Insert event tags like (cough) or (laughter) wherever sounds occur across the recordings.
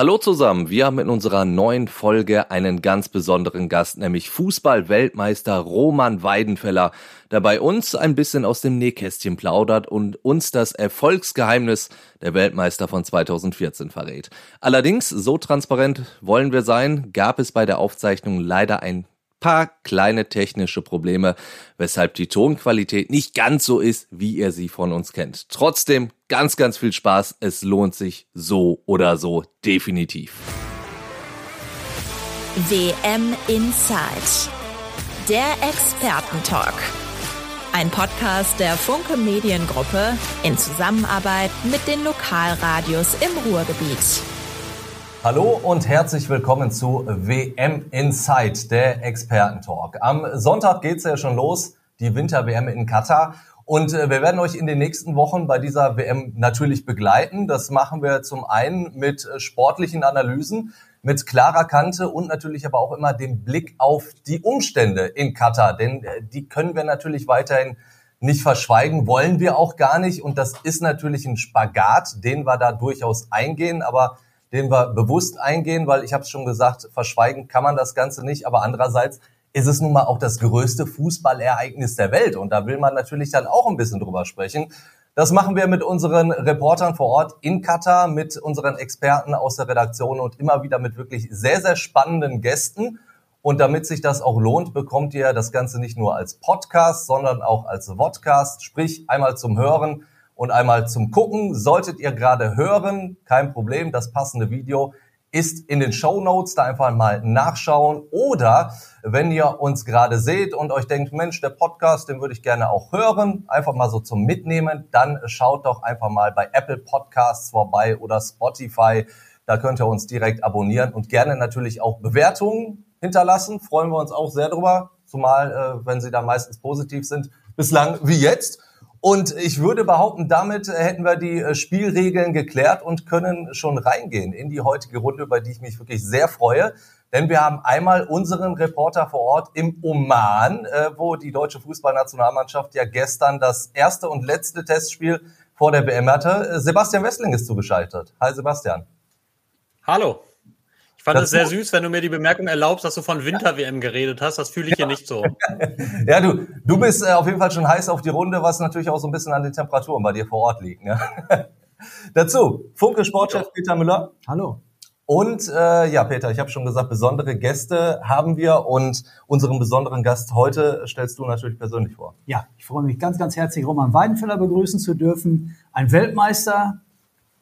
Hallo zusammen, wir haben in unserer neuen Folge einen ganz besonderen Gast, nämlich Fußball-Weltmeister Roman Weidenfeller, der bei uns ein bisschen aus dem Nähkästchen plaudert und uns das Erfolgsgeheimnis der Weltmeister von 2014 verrät. Allerdings, so transparent wollen wir sein, gab es bei der Aufzeichnung leider ein paar kleine technische Probleme, weshalb die Tonqualität nicht ganz so ist, wie ihr sie von uns kennt. Trotzdem ganz, ganz viel Spaß. Es lohnt sich so oder so definitiv. WM Inside. Der Expertentalk. Ein Podcast der Funke Mediengruppe in Zusammenarbeit mit den Lokalradios im Ruhrgebiet. Hallo und herzlich willkommen zu WM Inside, der Expertentalk. Am Sonntag geht's ja schon los, die Winter-WM in Katar. Und äh, wir werden euch in den nächsten Wochen bei dieser WM natürlich begleiten. Das machen wir zum einen mit äh, sportlichen Analysen, mit klarer Kante und natürlich aber auch immer dem Blick auf die Umstände in Katar. Denn äh, die können wir natürlich weiterhin nicht verschweigen, wollen wir auch gar nicht. Und das ist natürlich ein Spagat, den wir da durchaus eingehen. Aber den wir bewusst eingehen, weil ich habe es schon gesagt, verschweigen kann man das Ganze nicht, aber andererseits ist es nun mal auch das größte Fußballereignis der Welt und da will man natürlich dann auch ein bisschen drüber sprechen. Das machen wir mit unseren Reportern vor Ort in Katar, mit unseren Experten aus der Redaktion und immer wieder mit wirklich sehr, sehr spannenden Gästen. Und damit sich das auch lohnt, bekommt ihr das Ganze nicht nur als Podcast, sondern auch als Vodcast, sprich einmal zum Hören und einmal zum Gucken. Solltet ihr gerade hören, kein Problem, das passende Video ist in den Show Notes, da einfach mal nachschauen. Oder wenn ihr uns gerade seht und euch denkt, Mensch, der Podcast, den würde ich gerne auch hören, einfach mal so zum Mitnehmen, dann schaut doch einfach mal bei Apple Podcasts vorbei oder Spotify. Da könnt ihr uns direkt abonnieren und gerne natürlich auch Bewertungen hinterlassen. Freuen wir uns auch sehr drüber, zumal äh, wenn sie da meistens positiv sind, bislang wie jetzt. Und ich würde behaupten, damit hätten wir die äh, Spielregeln geklärt und können schon reingehen in die heutige Runde, über die ich mich wirklich sehr freue. Denn wir haben einmal unseren Reporter vor Ort im Oman, äh, wo die deutsche Fußballnationalmannschaft ja gestern das erste und letzte Testspiel vor der BM hatte. Sebastian Wessling ist zugeschaltet. Hi Sebastian. Hallo. Ich fand es sehr süß, wenn du mir die Bemerkung erlaubst, dass du von Winter-WM geredet hast. Das fühle ich hier nicht so. (laughs) ja, du, du bist äh, auf jeden Fall schon heiß auf die Runde, was natürlich auch so ein bisschen an den Temperaturen bei dir vor Ort liegt. Ne? (laughs) Dazu, Funke Sportchef Peter Müller. Hallo. Und äh, ja, Peter, ich habe schon gesagt, besondere Gäste haben wir und unseren besonderen Gast heute stellst du natürlich persönlich vor. Ja, ich freue mich ganz, ganz herzlich, Roman Weidenfeller begrüßen zu dürfen. Ein Weltmeister,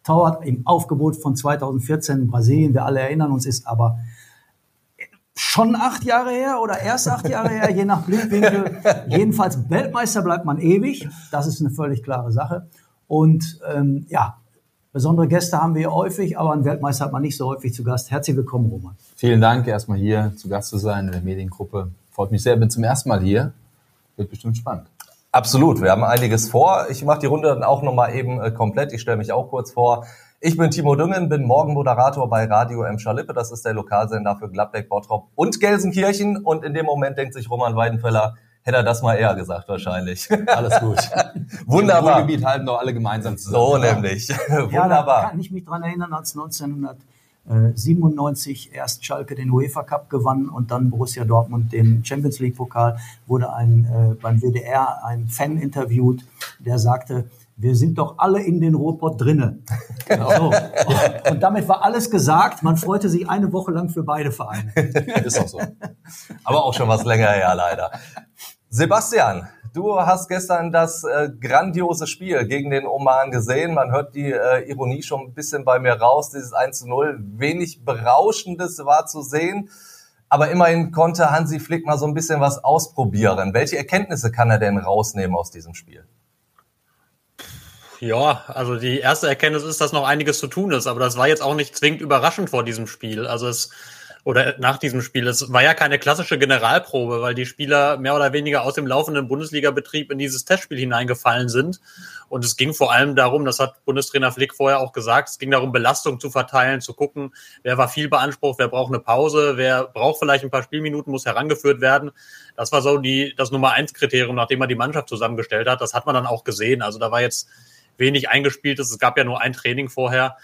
Torwart im Aufgebot von 2014 in Brasilien. Wir alle erinnern uns, ist aber schon acht Jahre her oder erst acht Jahre her, je nach Blickwinkel. (laughs) Jedenfalls Weltmeister bleibt man ewig. Das ist eine völlig klare Sache. Und ähm, ja, besondere Gäste haben wir häufig, aber einen Weltmeister hat man nicht so häufig zu Gast. Herzlich willkommen, Roman. Vielen Dank, erstmal hier zu Gast zu sein in der Mediengruppe. Freut mich sehr, bin zum ersten Mal hier. Wird bestimmt spannend. Absolut, wir haben einiges vor. Ich mache die Runde dann auch nochmal eben äh, komplett. Ich stelle mich auch kurz vor. Ich bin Timo Düngen, bin Morgenmoderator bei Radio M. Schalippe. Das ist der Lokalsender für Gladbeck, Bottrop und Gelsenkirchen. Und in dem Moment denkt sich Roman Weidenfeller, hätte er das mal eher gesagt wahrscheinlich. (laughs) Alles gut. (laughs) Wunderbar. Im Gebiet halten doch alle gemeinsam zusammen. So nämlich. Wunderbar. (laughs) Ja, da kann ich mich dran erinnern, als 1900 97 erst Schalke den UEFA Cup gewann und dann Borussia Dortmund den Champions League Pokal, wurde ein, äh, beim WDR ein Fan interviewt, der sagte, wir sind doch alle in den Ruhrpott drinne. (laughs) Genau. So. Und damit war alles gesagt. Man freute sich eine Woche lang für beide Vereine. Ist auch so. Aber auch schon was länger her, leider. Sebastian, Du hast gestern das äh, grandiose Spiel gegen den Oman gesehen. Man hört die äh, Ironie schon ein bisschen bei mir raus. Dieses 1 zu 0, wenig Berauschendes war zu sehen. Aber immerhin konnte Hansi Flick mal so ein bisschen was ausprobieren. Welche Erkenntnisse kann er denn rausnehmen aus diesem Spiel? Ja, also die erste Erkenntnis ist, dass noch einiges zu tun ist, aber das war jetzt auch nicht zwingend überraschend vor diesem Spiel. Also es oder nach diesem Spiel. Es war ja keine klassische Generalprobe, weil die Spieler mehr oder weniger aus dem laufenden Bundesliga-Betrieb in dieses Testspiel hineingefallen sind. Und es ging vor allem darum, das hat Bundestrainer Flick vorher auch gesagt, es ging darum, Belastung zu verteilen, zu gucken, wer war viel beansprucht, wer braucht eine Pause, wer braucht vielleicht ein paar Spielminuten, muss herangeführt werden. Das war so die, das Nummer eins Kriterium, nachdem man die Mannschaft zusammengestellt hat. Das hat man dann auch gesehen. Also da war jetzt wenig eingespieltes. Es gab ja nur ein Training vorher.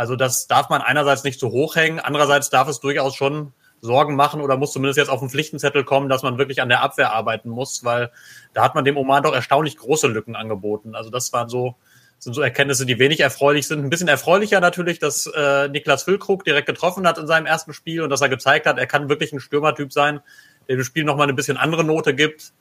Also das darf man einerseits nicht so hoch hängen, andererseits darf es durchaus schon Sorgen machen oder muss zumindest jetzt auf den Pflichtenzettel kommen, dass man wirklich an der Abwehr arbeiten muss, weil da hat man dem Oman doch erstaunlich große Lücken angeboten. Also das waren so, sind so Erkenntnisse, die wenig erfreulich sind. Ein bisschen erfreulicher natürlich, dass äh, Niklas Füllkrug direkt getroffen hat in seinem ersten Spiel und dass er gezeigt hat, er kann wirklich ein Stürmertyp sein, der dem Spiel nochmal eine bisschen andere Note gibt.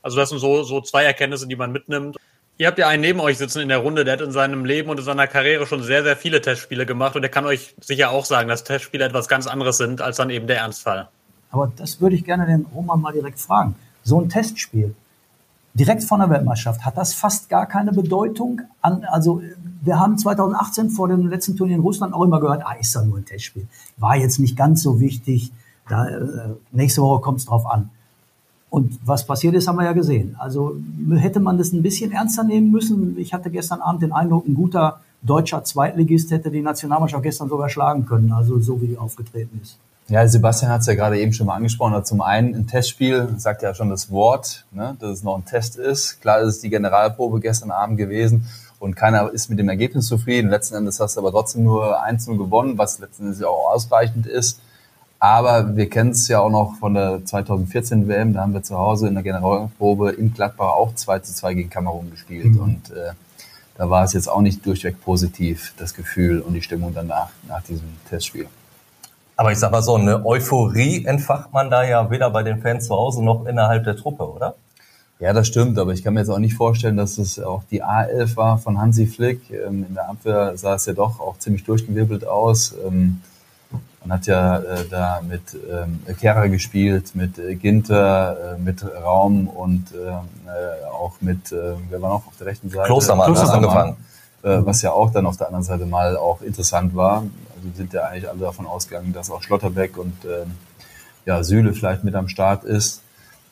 Also das sind so, so zwei Erkenntnisse, die man mitnimmt. Ihr habt ja einen neben euch sitzen in der Runde, der hat in seinem Leben und in seiner Karriere schon sehr, sehr viele Testspiele gemacht und der kann euch sicher auch sagen, dass Testspiele etwas ganz anderes sind als dann eben der Ernstfall. Aber das würde ich gerne den Roman mal direkt fragen. So ein Testspiel, direkt von der Weltmeisterschaft, hat das fast gar keine Bedeutung? An, also wir haben 2018 vor dem letzten Turnier in Russland auch immer gehört, ah, ist ja nur ein Testspiel. War jetzt nicht ganz so wichtig. Da, äh, nächste Woche kommt es drauf an. Und was passiert ist, haben wir ja gesehen. Also hätte man das ein bisschen ernster nehmen müssen. Ich hatte gestern Abend den Eindruck, ein guter deutscher Zweitligist hätte die Nationalmannschaft gestern sogar schlagen können, also so wie die aufgetreten ist. Ja, Sebastian hat es ja gerade eben schon mal angesprochen. Also zum einen ein Testspiel, sagt ja schon das Wort, ne, dass es noch ein Test ist. Klar ist es die Generalprobe gestern Abend gewesen und keiner ist mit dem Ergebnis zufrieden. Letzten Endes hast du aber trotzdem nur 1-0 gewonnen, was letzten Endes auch ausreichend ist. Aber wir kennen es ja auch noch von der 2014 WM, da haben wir zu Hause in der Generalprobe in Gladbach auch 2 zu 2 gegen Kamerun gespielt. Mhm. Und äh, da war es jetzt auch nicht durchweg positiv, das Gefühl und die Stimmung danach, nach diesem Testspiel. Aber ich sag mal so, eine Euphorie entfacht man da ja weder bei den Fans zu Hause noch innerhalb der Truppe, oder? Ja, das stimmt, aber ich kann mir jetzt auch nicht vorstellen, dass es auch die A11 war von Hansi Flick. Ähm, in der Abwehr sah es ja doch auch ziemlich durchgewirbelt aus. Ähm, man hat ja äh, da mit ähm, Kera gespielt, mit äh, Ginter, äh, mit Raum und ähm, äh, auch mit, äh, wer war noch auf der rechten Seite? Klostermann, Klostermann angefangen. Äh, was ja auch dann auf der anderen Seite mal auch interessant war. Also sind ja eigentlich alle davon ausgegangen, dass auch Schlotterbeck und äh, ja, Süle vielleicht mit am Start ist.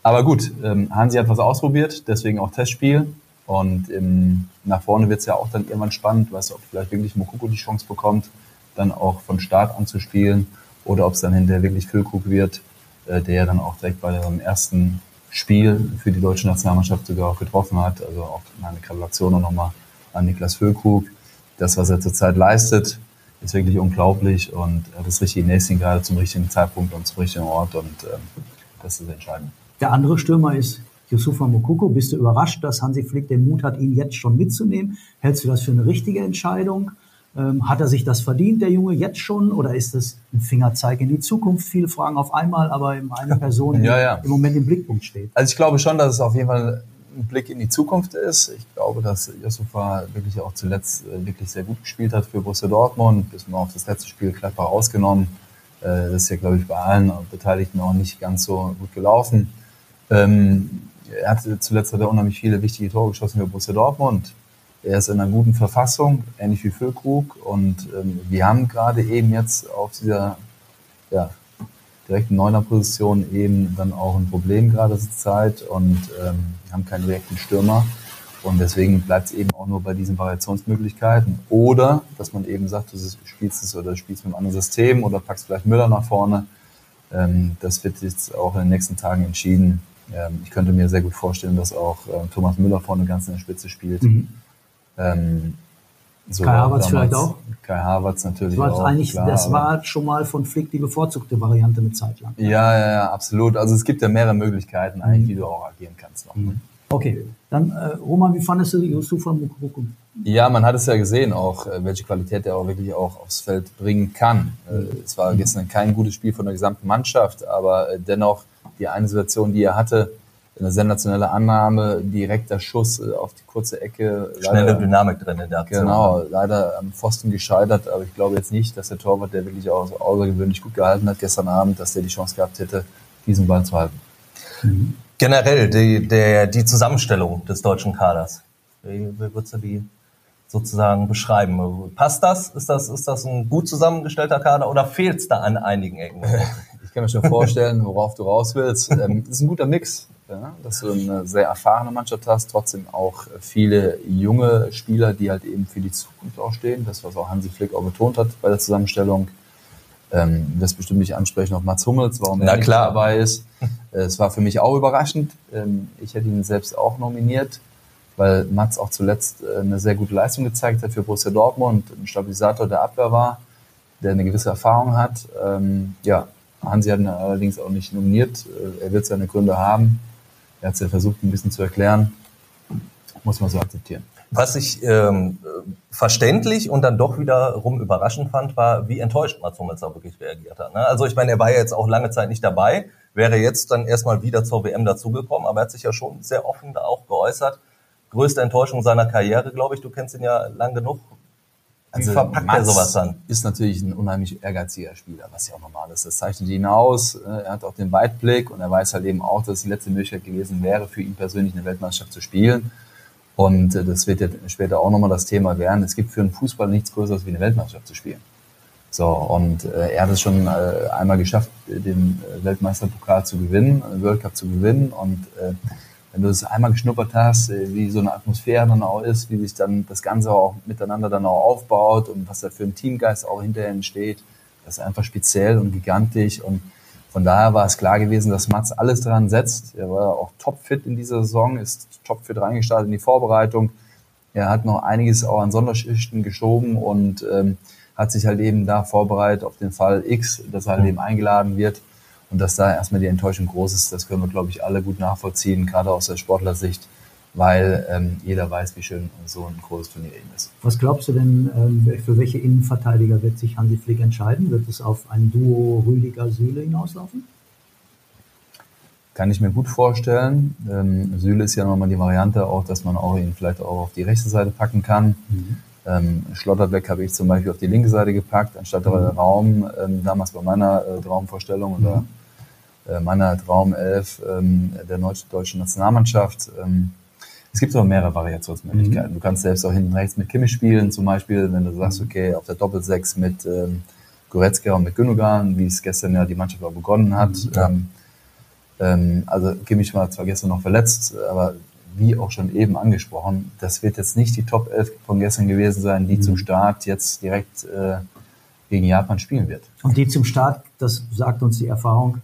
Aber gut, ähm, Hansi hat was ausprobiert, deswegen auch Testspiel. Und im, nach vorne wird's ja auch dann irgendwann spannend, weißt du, ob vielleicht wirklich Mokoko die Chance bekommt dann auch von Start an zu spielen oder ob es dann hinterher wirklich Füllkrug wird, äh, der dann auch direkt bei seinem ersten Spiel für die deutsche Nationalmannschaft sogar auch getroffen hat. Also auch meine Gratulation nochmal an Niklas Füllkrug. Das, was er zurzeit leistet, ist wirklich unglaublich und er hat das richtige Näschen gerade zum richtigen Zeitpunkt und zum richtigen Ort und ähm, das ist entscheidend. Der andere Stürmer ist Yusufa Mokoko. Bist du überrascht, dass Hansi Flick den Mut hat, ihn jetzt schon mitzunehmen? Hältst du das für eine richtige Entscheidung? Ähm, hat er sich das verdient, der Junge, jetzt schon? Oder ist das ein Fingerzeig in die Zukunft? Viele Fragen auf einmal, aber eine Person, ja, ja. im Moment im Blickpunkt steht. Also ich glaube schon, dass es auf jeden Fall ein Blick in die Zukunft ist. Ich glaube, dass Yusufa wirklich auch zuletzt äh, wirklich sehr gut gespielt hat für Borussia Dortmund. Bis man auch das letzte Spiel Gladbach ausgenommen. Äh, das ist ja, glaube ich, bei allen Beteiligten auch nicht ganz so gut gelaufen. Ähm, er hat zuletzt hat er unheimlich viele wichtige Tore geschossen für Borussia Dortmund. Er ist in einer guten Verfassung, ähnlich wie Füllkrug. Und ähm, wir haben gerade eben jetzt auf dieser ja, direkten Neuner-Position eben dann auch ein Problem gerade zur Zeit und ähm, haben keinen direkten Stürmer. Und deswegen bleibt es eben auch nur bei diesen Variationsmöglichkeiten. Oder, dass man eben sagt, du spielst es oder spielst mit einem anderen System oder packst vielleicht Müller nach vorne. Ähm, das wird jetzt auch in den nächsten Tagen entschieden. Ähm, ich könnte mir sehr gut vorstellen, dass auch äh, Thomas Müller vorne ganz in der Spitze spielt. Mhm. Ähm, so Kai Havertz vielleicht auch? Kai Havertz natürlich das auch. Eigentlich, klar, das war schon mal von Flick die bevorzugte Variante eine Zeit lang. Ja, ja, ja, absolut. Also es gibt ja mehrere Möglichkeiten eigentlich, mhm. wie du auch agieren kannst. Noch. Mhm. Okay, dann äh, Roman, wie fandest du Yusufa Mukoko? Ja, man hat es ja gesehen auch, äh, welche Qualität er auch wirklich auch aufs Feld bringen kann. Äh, mhm. Es war gestern kein gutes Spiel von der gesamten Mannschaft, aber äh, dennoch die eine Situation, die er hatte, eine sensationelle Annahme, direkter Schuss äh, auf die kurze Ecke. Schnelle leider, Dynamik drin in der Aktion. Genau, leider am Pfosten gescheitert, aber ich glaube jetzt nicht, dass der Torwart, der wirklich auch außergewöhnlich gut gehalten hat gestern Abend, dass der die Chance gehabt hätte, diesen Ball zu halten. Mhm. Generell die, der, die Zusammenstellung des deutschen Kaders. Wie, wie würdest du die sozusagen beschreiben? Passt das? Ist das, ist das ein gut zusammengestellter Kader oder fehlt es da an einigen Ecken? (laughs) Ich kann mir schon vorstellen, worauf du raus willst. Ähm, ist ein guter Mix ja, dass du eine sehr erfahrene Mannschaft hast, trotzdem auch viele junge Spieler, die halt eben für die Zukunft auch stehen. Das, was auch Hansi Flick auch betont hat bei der Zusammenstellung. Ähm, das bestimmt mich ansprechen auf Mats Hummels, warum Na, er nicht dabei ist. Es war für mich auch überraschend. Ähm, ich hätte ihn selbst auch nominiert. weil Mats auch zuletzt äh, eine sehr gute Leistung gezeigt hat für Borussia Dortmund, ein Stabilisator der Abwehr war, der eine gewisse Erfahrung hat. Ähm, ja, Hansi hat ihn allerdings auch nicht nominiert. Äh, er wird seine Gründe haben. Er hat es ja versucht, ein bisschen zu erklären. Muss man so akzeptieren. Was ich ähm, verständlich und dann doch wiederum überraschend fand, war, wie enttäuscht Mats Hummels da wirklich reagiert hat. Ne? Also ich meine, er war ja jetzt auch lange Zeit nicht dabei, wäre jetzt dann erstmal wieder zur WM dazugekommen, aber er hat sich ja schon sehr offen da auch geäußert. Größte Enttäuschung seiner Karriere, glaube ich. Du kennst ihn ja lang genug. Wie Also verpackt er Mats sowas dann? Ist natürlich ein unheimlich ehrgeiziger Spieler, was ja auch normal ist. Das zeichnet ihn aus. Äh, Er hat auch den Weitblick und er weiß halt eben auch, dass es die letzte Möglichkeit gewesen wäre, für ihn persönlich eine Weltmeisterschaft zu spielen. Und äh, das wird ja später auch nochmal das Thema werden. Es gibt für einen Fußball nichts Größeres wie eine Weltmeisterschaft zu spielen. So, und äh, er hat es schon einmal geschafft, den Weltmeisterpokal zu gewinnen, den World Cup zu gewinnen. Und äh, wenn du es einmal geschnuppert hast, äh, wie so eine Atmosphäre dann auch ist, wie sich dann das Ganze auch miteinander dann auch aufbaut und was da für ein Teamgeist auch hinterher entsteht, das ist einfach speziell und gigantisch. Und von daher war es klar gewesen, dass Mats alles dran setzt. Er war auch topfit in dieser Saison, ist topfit reingestartet in die Vorbereitung. Er hat noch einiges auch an Sonderschichten geschoben und ähm, hat sich halt eben da vorbereitet auf den Fall X, dass er halt eben eingeladen wird. Und dass da erstmal die Enttäuschung groß ist, das können wir, glaube ich, alle gut nachvollziehen, gerade aus der Sportlersicht, weil ähm, jeder weiß, wie schön so ein großes Turnier eben ist. Was glaubst du denn, ähm, für welche Innenverteidiger wird sich Hansi Flick entscheiden? Wird es auf ein Duo Rüdiger-Süle hinauslaufen? Kann ich mir gut vorstellen. Ähm, Süle ist ja nochmal die Variante auch, dass man auch ihn vielleicht auch auf die rechte Seite packen kann. Ähm, Schlotterbeck habe ich zum Beispiel auf die linke Seite gepackt, anstatt der Raum, ähm, damals bei meiner äh, Traumvorstellung oder äh, meiner Traumelf ähm, der deutschen Nationalmannschaft. Ähm, es gibt aber mehrere Variationsmöglichkeiten. Du kannst selbst auch hinten rechts mit Kimmich spielen, zum Beispiel, wenn du sagst, okay, auf der Doppelsechs mit ähm, Goretzka und mit Gündogan, wie es gestern ja die Mannschaft auch begonnen hat. Ähm, ähm, also Kimmich war zwar gestern noch verletzt, aber wie auch schon eben angesprochen, das wird jetzt nicht die Top 11 von gestern gewesen sein, die zum Start jetzt direkt äh, gegen Japan spielen wird. Und die zum Start, das sagt uns die Erfahrung,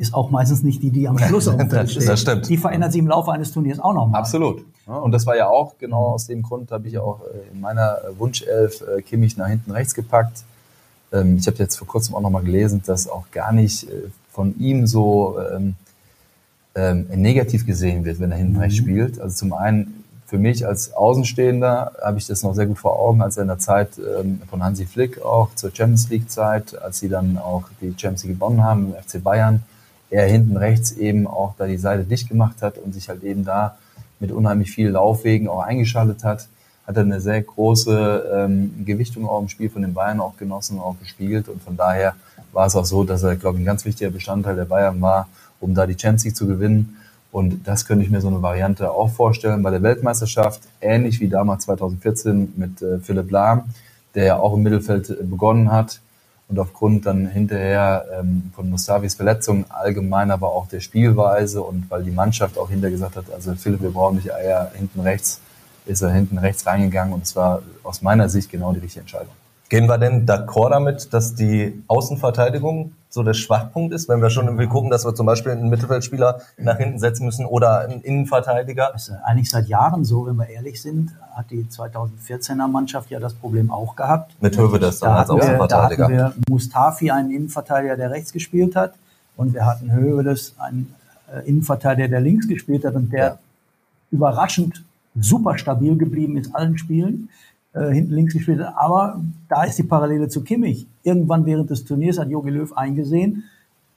ist auch meistens nicht die, die am Schluss auf dem Feld steht. das stimmt. Die verändert sich im Laufe eines Turniers auch nochmal. Absolut. Ja, und das war ja auch genau aus dem Grund, habe ich auch äh, in meiner äh, Wunschelf äh, Kimmich nach hinten rechts gepackt. Ähm, ich habe jetzt vor kurzem auch nochmal gelesen, dass auch gar nicht äh, von ihm so ähm, ähm, negativ gesehen wird, wenn er hinten rechts spielt. Also zum einen für mich als Außenstehender habe ich das noch sehr gut vor Augen, als er in der Zeit ähm, von Hansi Flick auch zur Champions League Zeit, als sie dann auch die Champions League gewonnen haben im FC Bayern, er hinten rechts eben auch da die Seite dicht gemacht hat und sich halt eben da mit unheimlich viel Laufwegen auch eingeschaltet hat, hat er eine sehr große ähm, Gewichtung auch im Spiel von den Bayern auch genossen, auch gespielt. Und von daher war es auch so, dass er, glaube ich, ein ganz wichtiger Bestandteil der Bayern war, um da die Champions League zu gewinnen. Und das könnte ich mir so eine Variante auch vorstellen bei der Weltmeisterschaft, ähnlich wie damals 2014 mit äh, Philipp Lahm, der ja auch im Mittelfeld äh, begonnen hat und aufgrund dann hinterher ähm, von Mustafis Verletzung allgemein, aber auch der Spielweise und weil die Mannschaft auch hinter gesagt hat, also Philipp, wir brauchen nicht Eier hinten rechts, ist er hinten rechts reingegangen und es war aus meiner Sicht genau die richtige Entscheidung. Gehen wir denn d'accord damit, dass die Außenverteidigung so der Schwachpunkt ist, wenn wir schon irgendwie gucken, dass wir zum Beispiel einen Mittelfeldspieler nach hinten setzen müssen oder einen Innenverteidiger? Das ist eigentlich seit Jahren so, wenn wir ehrlich sind, hat die 2014er Mannschaft ja das Problem auch gehabt. Mit Hövedes dann Da als hatten, wir, da Außenverteidiger. hatten wir Mustafi, einen Innenverteidiger, der rechts gespielt hat. Und wir hatten Hövedes, einen äh, Innenverteidiger, der links gespielt hat und der Ja. überraschend super stabil geblieben ist, allen Spielen, äh, hinten links gespielt hat. Aber da ist die Parallele zu Kimmich. Irgendwann während des Turniers hat Jogi Löw eingesehen,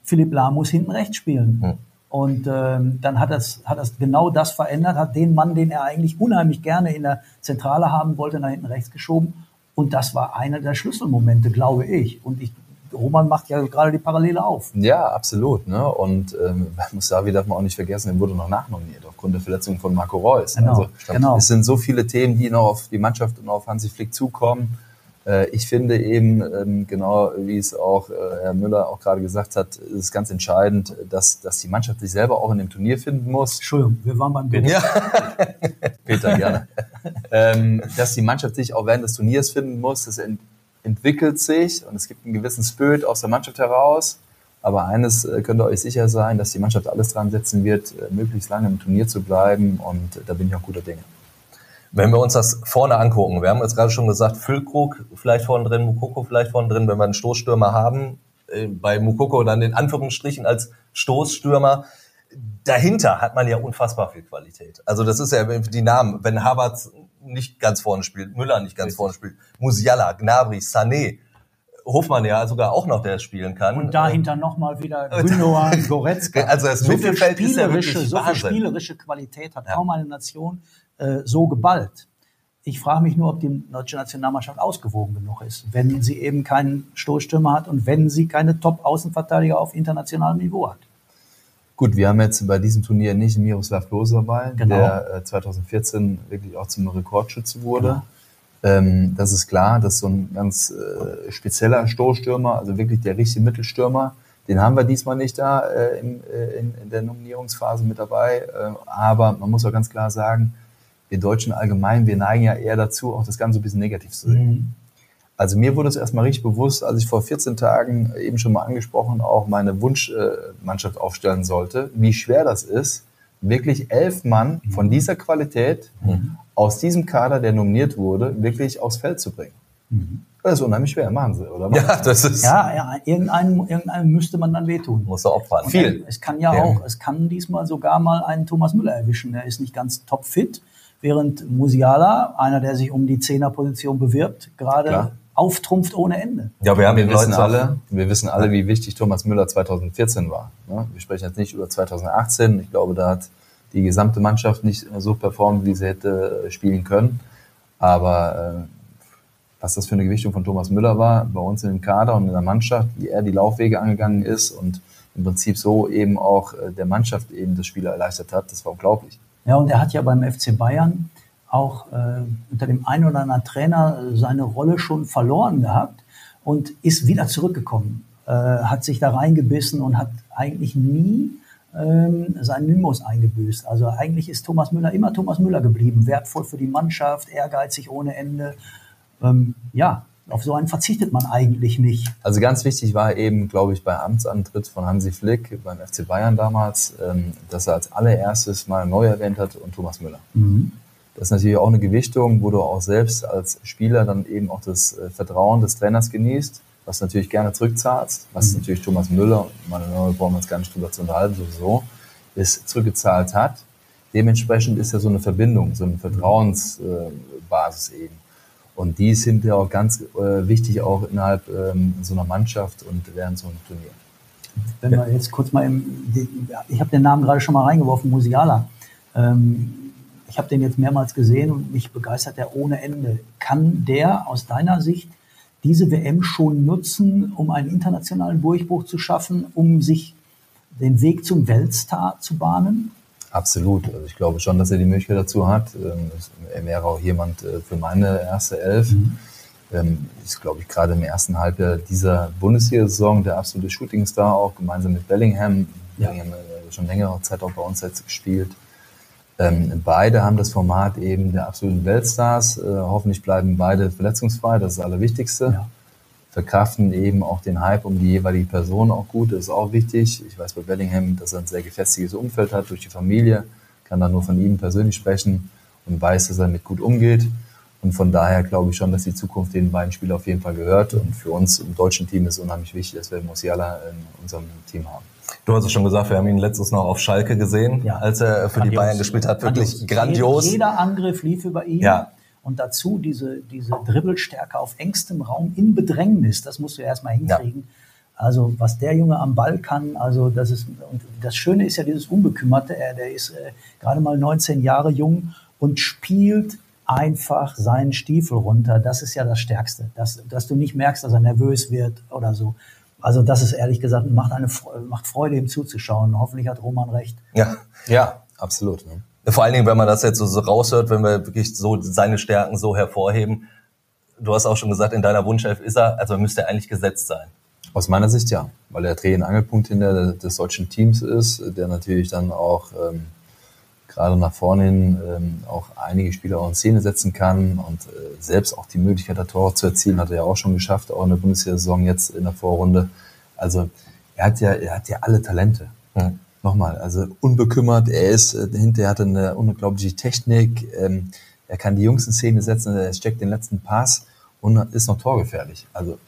Philipp Lahm muss hinten rechts spielen. Hm. Und ähm, dann hat das, hat das genau das verändert, hat den Mann, den er eigentlich unheimlich gerne in der Zentrale haben wollte, nach hinten rechts geschoben. Und das war einer der Schlüsselmomente, glaube ich. Und ich, Roman macht ja gerade die Parallele auf. Ja, absolut. Ne? Und ähm, bei Mustafi darf man auch nicht vergessen, er wurde noch nachnominiert aufgrund der Verletzung von Marco Reus. Genau, also, genau. Es sind so viele Themen, die noch auf die Mannschaft und auf Hansi Flick zukommen. Äh, ich finde eben, ähm, genau wie es auch äh, Herr Müller auch gerade gesagt hat, ist es ganz entscheidend, dass, dass die Mannschaft sich selber auch in dem Turnier finden muss. Entschuldigung, wir waren beim Bild. Ja, Peter, (laughs) gerne. (laughs) ähm, dass die Mannschaft sich auch während des Turniers finden muss. Das entwickelt sich und es gibt einen gewissen Spirit aus der Mannschaft heraus. Aber eines äh, könnt ihr euch sicher sein, dass die Mannschaft alles dran setzen wird, äh, möglichst lange im Turnier zu bleiben und äh, da bin ich auch guter Dinge. Wenn wir uns das vorne angucken, wir haben jetzt gerade schon gesagt, Füllkrug vielleicht vorne drin, Mukoko vielleicht vorne drin, wenn wir einen Stoßstürmer haben, bei Mukoko dann in Anführungsstrichen als Stoßstürmer. Dahinter hat man ja unfassbar viel Qualität. Also das ist ja die Namen. Wenn Havertz nicht ganz vorne spielt, Müller nicht ganz vorne spielt, Musiala, Gnabry, Sané, Hofmann ja sogar auch noch, der spielen kann. Und dahinter nochmal wieder (laughs) Gündogan, Goretzka. (laughs) Also das so viel Mittelfeld ist ja spielerische, wirklich so viel spielerische Qualität hat Ja. kaum eine Nation äh, so geballt. Ich frage mich nur, ob die deutsche Nationalmannschaft ausgewogen genug ist, wenn sie eben keinen Stoßstürmer hat und wenn sie keine Top-Außenverteidiger auf internationalem Niveau hat. Gut, wir haben jetzt bei diesem Turnier nicht Miroslav Klose dabei, Genau. der äh, 2014 wirklich auch zum Rekordschütze wurde. Ähm, das ist klar, das ist so ein ganz äh, spezieller Stoßstürmer, also wirklich der richtige Mittelstürmer. Den haben wir diesmal nicht da äh, im, äh, in, in der Nominierungsphase mit dabei. Äh, aber man muss auch ganz klar sagen, wir Deutschen allgemein, wir neigen ja eher dazu, auch das Ganze ein bisschen negativ zu sehen. Also mir wurde es erstmal richtig bewusst, als ich vor 14 Tagen eben schon mal angesprochen auch meine Wunschmannschaft aufstellen sollte, wie schwer das ist, wirklich elf Mann von dieser Qualität aus diesem Kader, der nominiert wurde, wirklich aufs Feld zu bringen. Das ist unheimlich schwer, machen sie, oder? Ja, das ist, Ja, ja irgendeinem, irgendeinem müsste man dann wehtun. muss er opfern. Und Es kann ja Ja. auch, es kann diesmal sogar mal einen Thomas Müller erwischen. Der ist nicht ganz topfit, während Musiala, einer, der sich um die Zehnerposition bewirbt, gerade Klar. Auftrumpft ohne Ende. Ja, wir haben Wir den wissen, Leuten alle, wir wissen alle, wie wichtig Thomas Müller 2014 war. ne? Wir sprechen jetzt nicht über 2018. Ich glaube, da hat die gesamte Mannschaft nicht so performt, wie sie hätte spielen können. Aber äh, was das für eine Gewichtung von Thomas Müller war, bei uns in dem Kader und in der Mannschaft, wie er die Laufwege angegangen ist und im Prinzip so eben auch äh, der Mannschaft eben das Spiel erleichtert hat, das war unglaublich. Ja, und er hat ja beim FC Bayern auch äh, unter dem einen oder anderen Trainer äh, seine Rolle schon verloren gehabt und ist wieder zurückgekommen, äh, hat sich da reingebissen und hat eigentlich nie ähm, seinen Mimos eingebüßt. Also eigentlich ist Thomas Müller immer Thomas Müller geblieben, wertvoll für die Mannschaft, ehrgeizig ohne Ende. Ähm, ja, auf so einen verzichtet man eigentlich nicht. Also ganz wichtig war eben, glaube ich, bei Amtsantritt von Hansi Flick beim FC Bayern damals, ähm, dass er als allererstes mal neu erwähnt hat und Thomas Müller. Das ist natürlich auch eine Gewichtung, wo du auch selbst als Spieler dann eben auch das äh, Vertrauen des Trainers genießt, was du natürlich gerne zurückzahlst, was natürlich Thomas Müller, meine Name brauchen wir uns gar nicht drüber zu unterhalten, sowieso, ist zurückgezahlt hat. Dementsprechend ist ja so eine Verbindung, so eine Vertrauensbasis eben. Und die ist hinterher auch ganz äh, wichtig, auch innerhalb ähm, so einer Mannschaft und während so einem Turnier. Wenn wir jetzt kurz mal im, ja, ich habe den Namen gerade schon mal reingeworfen, Musiala. Ähm, ich habe den jetzt mehrmals gesehen und mich begeistert er ohne Ende. Kann der aus deiner Sicht diese WM schon nutzen, um einen internationalen Durchbruch zu schaffen, um sich den Weg zum Weltstar zu bahnen? Absolut. Also ich glaube schon, dass er die Möglichkeit dazu hat. Ähm, Er wäre auch jemand äh, für meine erste Elf. Ähm, Ist, glaube ich, gerade im ersten Halbjahr dieser Bundesliga-Saison der absolute Shootingstar auch, gemeinsam mit Bellingham. Ja. Bellingham äh, schon längere Zeit auch bei uns jetzt gespielt. Ähm, beide haben das Format eben der absoluten Weltstars. Äh, hoffentlich bleiben beide verletzungsfrei, das ist das Allerwichtigste. Ja. Verkraften eben auch den Hype um die jeweilige Person auch gut, das ist auch wichtig. Ich weiß bei Bellingham, dass er ein sehr gefestigtes Umfeld hat durch die Familie, kann da nur von ihm persönlich sprechen und weiß, dass er damit gut umgeht. Und von daher glaube ich schon, dass die Zukunft den beiden Spielern auf jeden Fall gehört. Und für uns im deutschen Team ist es unheimlich wichtig, dass wir Musiala in unserem Team haben. Du hast es schon gesagt, wir haben ihn letztes noch auf Schalke gesehen, Ja. als er für die Grandios. Bayern gespielt hat. Wirklich grandios. Jeder Angriff lief über ihn. Ja. Und dazu diese, diese Dribbelstärke auf engstem Raum in Bedrängnis, das musst du erstmal hinkriegen. Also was der Junge am Ball kann, also das ist, und das Schöne ist ja dieses Unbekümmerte, er, der ist äh, gerade mal 19 Jahre jung und spielt einfach seinen Stiefel runter. Das ist ja das Stärkste, dass, dass du nicht merkst, dass er nervös wird oder so. Also das ist ehrlich gesagt, macht, eine, macht Freude, ihm zuzuschauen. Hoffentlich hat Roman recht. Ja. Ja, absolut. Ne? Vor allen Dingen, wenn man das jetzt so, so raushört, wenn wir wirklich so seine Stärken so hervorheben. Du hast auch schon gesagt, in deiner Wunschelf ist er, also müsste er eigentlich gesetzt sein. Aus meiner Sicht ja, weil er Dreh- und Angelpunkt hinter des deutschen Teams ist, der natürlich dann auch ähm, gerade nach vorne hin ähm, auch einige Spieler auch in Szene setzen kann und äh, selbst auch die Möglichkeit hat, Tore zu erzielen, hat er ja auch schon geschafft, auch in der Bundesliga-Saison jetzt in der Vorrunde. Also er hat ja, er hat ja alle Talente. Nochmal, also unbekümmert, er ist äh, hinterher hat eine unglaubliche Technik, ähm, er kann die Jungs in Szene setzen, er steckt den letzten Pass und ist noch torgefährlich. Also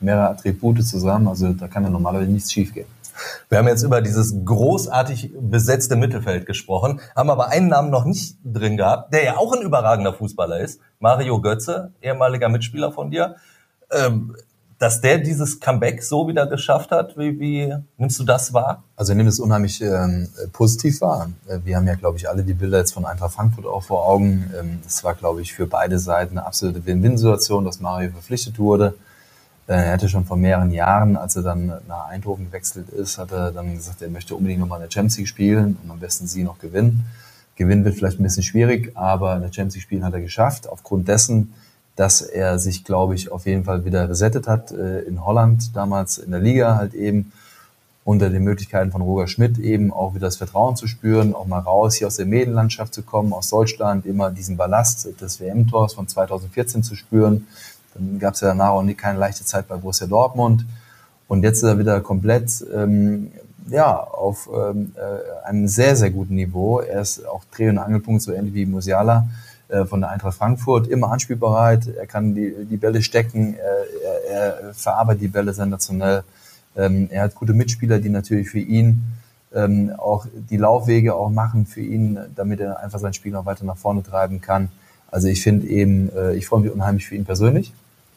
mehrere Attribute zusammen, also da kann ja normalerweise nichts schiefgehen. Wir haben jetzt über dieses großartig besetzte Mittelfeld gesprochen, haben aber einen Namen noch nicht drin gehabt, der ja auch ein überragender Fußballer ist. Mario Götze, ehemaliger Mitspieler von dir. Ähm, dass der dieses Comeback so wieder geschafft hat, wie, wie nimmst du das wahr? Also ich nehme es unheimlich ähm, positiv wahr. Äh, wir haben ja, glaube ich, alle die Bilder jetzt von Eintracht Frankfurt auch vor Augen. Ähm, es war, glaube ich, für beide Seiten eine absolute Win-Win-Situation, dass Mario verpflichtet wurde. Er hatte schon vor mehreren Jahren, als er dann nach Eindhoven gewechselt ist, hat er dann gesagt, er möchte unbedingt nochmal in der Champions League spielen und am besten sie noch gewinnen. Gewinnen wird vielleicht ein bisschen schwierig, aber in der Champions League spielen hat er geschafft. Aufgrund dessen dass er sich, glaube ich, auf jeden Fall wieder resettet hat äh, in Holland, damals in der Liga halt eben, unter den Möglichkeiten von Roger Schmidt eben auch wieder das Vertrauen zu spüren, auch mal raus hier aus der Medienlandschaft zu kommen, aus Deutschland, immer diesen Ballast des WM-Tors von 2014 zu spüren. Dann gab es ja danach auch nie keine leichte Zeit bei Borussia Dortmund. Und jetzt ist er wieder komplett ähm, ja, auf ähm, äh, einem sehr, sehr guten Niveau. Er ist auch Dreh- und Angelpunkt, so ähnlich wie Musiala äh, von der Eintracht Frankfurt, immer anspielbereit, er kann die, die Bälle stecken, er, er, er verarbeitet die Bälle sensationell. Ähm, er hat gute Mitspieler, die natürlich für ihn ähm, auch die Laufwege auch machen für ihn, damit er einfach sein Spiel noch weiter nach vorne treiben kann. Also ich finde eben, äh, ich freue mich unheimlich für ihn persönlich.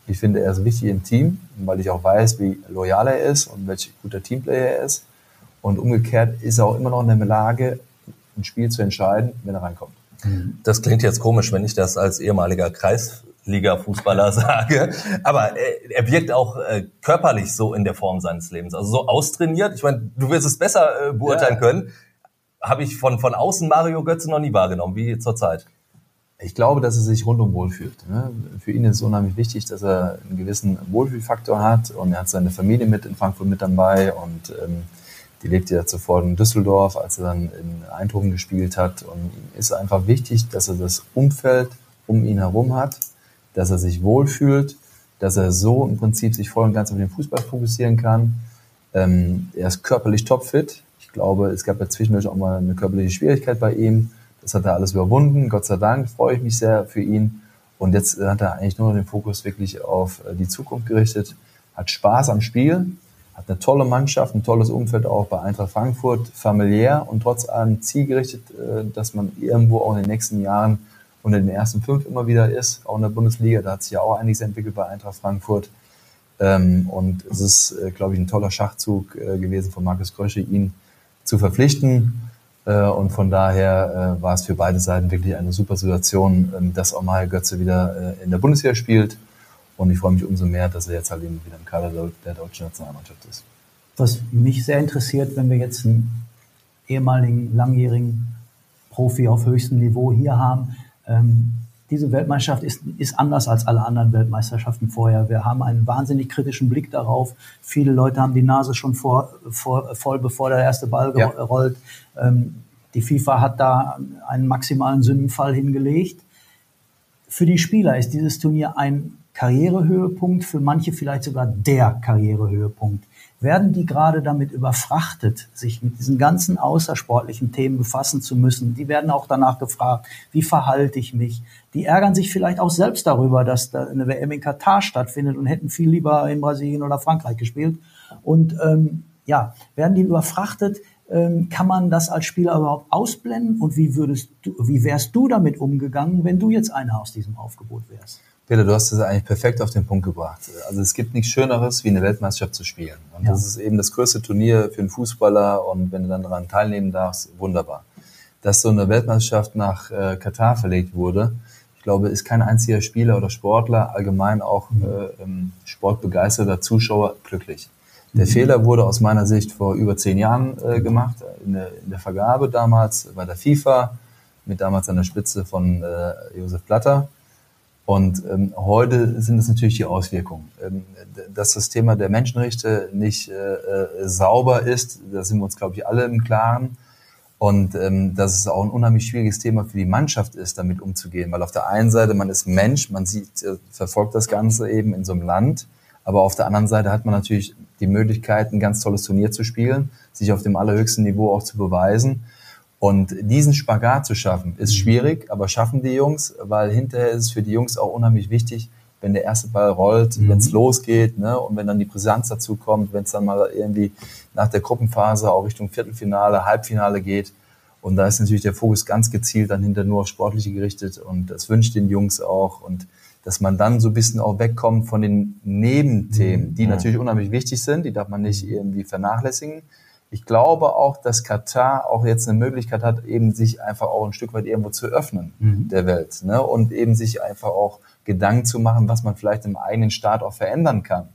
Ich finde, er ist wichtig im Team, weil ich auch weiß, wie loyal er ist und welch guter Teamplayer er ist. Und umgekehrt ist er auch immer noch in der Lage, ein Spiel zu entscheiden, wenn er reinkommt. Das klingt jetzt komisch, wenn ich das als ehemaliger Kreisliga-Fußballer (laughs) sage, aber er, wirkt auch äh, körperlich so in der Form seines Lebens, also so austrainiert. Ich meine, du wirst es besser äh, beurteilen ja. können. Habe ich von, von außen Mario Götze noch nie wahrgenommen, wie zurzeit. Ich glaube, dass er sich rundum wohlfühlt. Ne? Für ihn ist es unheimlich wichtig, dass er einen gewissen Wohlfühlfaktor hat und er hat seine Familie mit in Frankfurt mit dabei und ähm, die lebte ja zuvor in Düsseldorf, als er dann in Eindhoven gespielt hat. Und ihm ist einfach wichtig, dass er das Umfeld um ihn herum hat, dass er sich wohlfühlt, dass er so im Prinzip sich voll und ganz auf den Fußball fokussieren kann. Ähm, er ist körperlich topfit. Ich glaube, es gab ja zwischendurch auch mal eine körperliche Schwierigkeit bei ihm. Das hat er alles überwunden. Gott sei Dank freue ich mich sehr für ihn. Und jetzt hat er eigentlich nur den Fokus wirklich auf äh, die Zukunft gerichtet, hat Spaß am Spiel hat eine tolle Mannschaft, ein tolles Umfeld auch bei Eintracht Frankfurt, familiär und trotz allem zielgerichtet, äh, dass man irgendwo auch in den nächsten Jahren unter den ersten fünf immer wieder ist, auch in der Bundesliga. Da hat sich ja auch einiges entwickelt bei Eintracht Frankfurt. Ähm, und es ist, äh, glaube ich, ein toller Schachzug gewesen von Markus Krösche, ihn zu verpflichten. Und von daher war es für beide Seiten wirklich eine super Situation, ähm, dass auch mal Götze wieder in der Bundesliga spielt und ich freue mich umso mehr, dass er jetzt halt eben wieder im Kader der deutschen Nationalmannschaft ist. Was mich sehr interessiert, wenn wir jetzt einen ehemaligen, langjährigen Profi auf höchstem Niveau hier haben, ähm, diese Weltmeisterschaft ist, ist anders als alle anderen Weltmeisterschaften vorher. Wir haben einen wahnsinnig kritischen Blick darauf. Viele Leute haben die Nase schon vor, vor, voll, bevor der erste Ball ja. rollt. Ähm, die FIFA hat da einen maximalen Sündenfall hingelegt. Für die Spieler ist dieses Turnier ein Karrierehöhepunkt, für manche vielleicht sogar der Karrierehöhepunkt. Werden die gerade damit überfrachtet, sich mit diesen ganzen außersportlichen Themen befassen zu müssen? Die werden auch danach gefragt, wie verhalte ich mich? Die ärgern sich vielleicht auch selbst darüber, dass da eine WM in Katar stattfindet und hätten viel lieber in Brasilien oder Frankreich gespielt. Und ähm, ja, werden die überfrachtet? Ähm, kann man das als Spieler überhaupt ausblenden? Und wie würdest du, wie wärst du damit umgegangen, wenn du jetzt einer aus diesem Aufgebot wärst? Peter, du hast es eigentlich perfekt auf den Punkt gebracht. Also es gibt nichts Schöneres, wie eine Weltmeisterschaft zu spielen. Und ja. das ist eben das größte Turnier für einen Fußballer und wenn du dann daran teilnehmen darfst, wunderbar. Dass so eine Weltmeisterschaft nach äh, Katar verlegt wurde, ich glaube, ist kein einziger Spieler oder Sportler, allgemein auch mhm. äh, ähm, sportbegeisterter Zuschauer glücklich. Der mhm. Fehler wurde aus meiner Sicht vor über zehn Jahren äh, gemacht, in der, in der Vergabe damals bei der FIFA, mit damals an der Spitze von äh, Josef Blatter und ähm, heute sind es natürlich die Auswirkungen. Ähm, dass das Thema der Menschenrechte nicht äh, äh, sauber ist, da sind wir uns, glaube ich, alle im Klaren. Und ähm, dass es auch ein unheimlich schwieriges Thema für die Mannschaft ist, damit umzugehen. Weil auf der einen Seite, man ist Mensch, man sieht, äh, verfolgt das Ganze eben in so einem Land. Aber auf der anderen Seite hat man natürlich die Möglichkeit, ein ganz tolles Turnier zu spielen, sich auf dem allerhöchsten Niveau auch zu beweisen. Und diesen Spagat zu schaffen, ist schwierig, aber schaffen die Jungs, weil hinterher ist es für die Jungs auch unheimlich wichtig, wenn der erste Ball rollt, mhm. wenn es losgeht, ne, und wenn dann die Brisanz dazu kommt, wenn es dann mal irgendwie nach der Gruppenphase auch Richtung Viertelfinale, Halbfinale geht. Und da ist natürlich der Fokus ganz gezielt dann hinter nur auf Sportliche gerichtet und das wünscht den Jungs auch und dass man dann so ein bisschen auch wegkommt von den Nebenthemen, die mhm. natürlich unheimlich wichtig sind, die darf man nicht irgendwie vernachlässigen, ich glaube auch, dass Katar auch jetzt eine Möglichkeit hat, eben sich einfach auch ein Stück weit irgendwo zu öffnen mhm. der Welt ne? und eben sich einfach auch Gedanken zu machen, was man vielleicht im eigenen Staat auch verändern kann,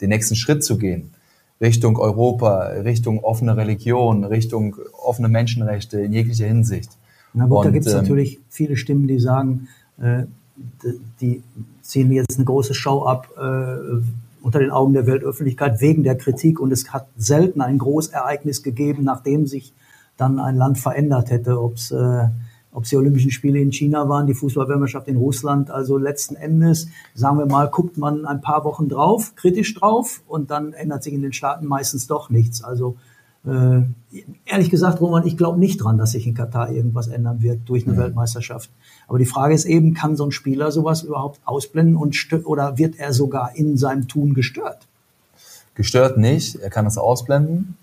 den nächsten Schritt zu gehen. Richtung Europa, Richtung offene Religion, Richtung offene Menschenrechte in jeglicher Hinsicht. Na gut, und, da gibt es ähm, natürlich viele Stimmen, die sagen, äh, die ziehen jetzt eine große Show ab, äh, unter den Augen der Weltöffentlichkeit wegen der Kritik. Und es hat selten ein Großereignis gegeben, nachdem sich dann ein Land verändert hätte, ob es äh, ob es die Olympischen Spiele in China waren, die Fußballweltmeisterschaft in Russland. Also letzten Endes, sagen wir mal, guckt man ein paar Wochen drauf, kritisch drauf und dann ändert sich in den Staaten meistens doch nichts. Also äh, ehrlich gesagt, Roman, ich glaube nicht dran, dass sich in Katar irgendwas ändern wird durch eine ja. Weltmeisterschaft. Aber die Frage ist eben, kann so ein Spieler sowas überhaupt ausblenden und oder wird er sogar in seinem Tun gestört? Gestört nicht, er kann es ausblenden.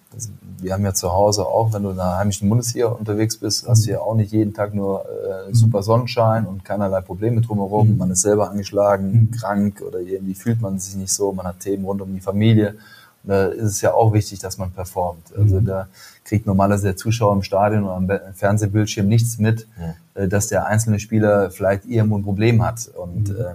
Wir haben ja zu Hause auch, wenn du in der heimischen Bundesliga unterwegs bist, hast du ja auch nicht jeden Tag nur äh, super Sonnenschein und keinerlei Probleme drumherum. Mhm. Man ist selber angeschlagen, mhm. krank oder irgendwie fühlt man sich nicht so, man hat Themen rund um die Familie. Da ist es ja auch wichtig, dass man performt. Also mhm. da kriegt normalerweise der Zuschauer im Stadion oder am Fernsehbildschirm nichts mit, ja. dass der einzelne Spieler vielleicht irgendwo ein Problem hat. Und mhm. äh,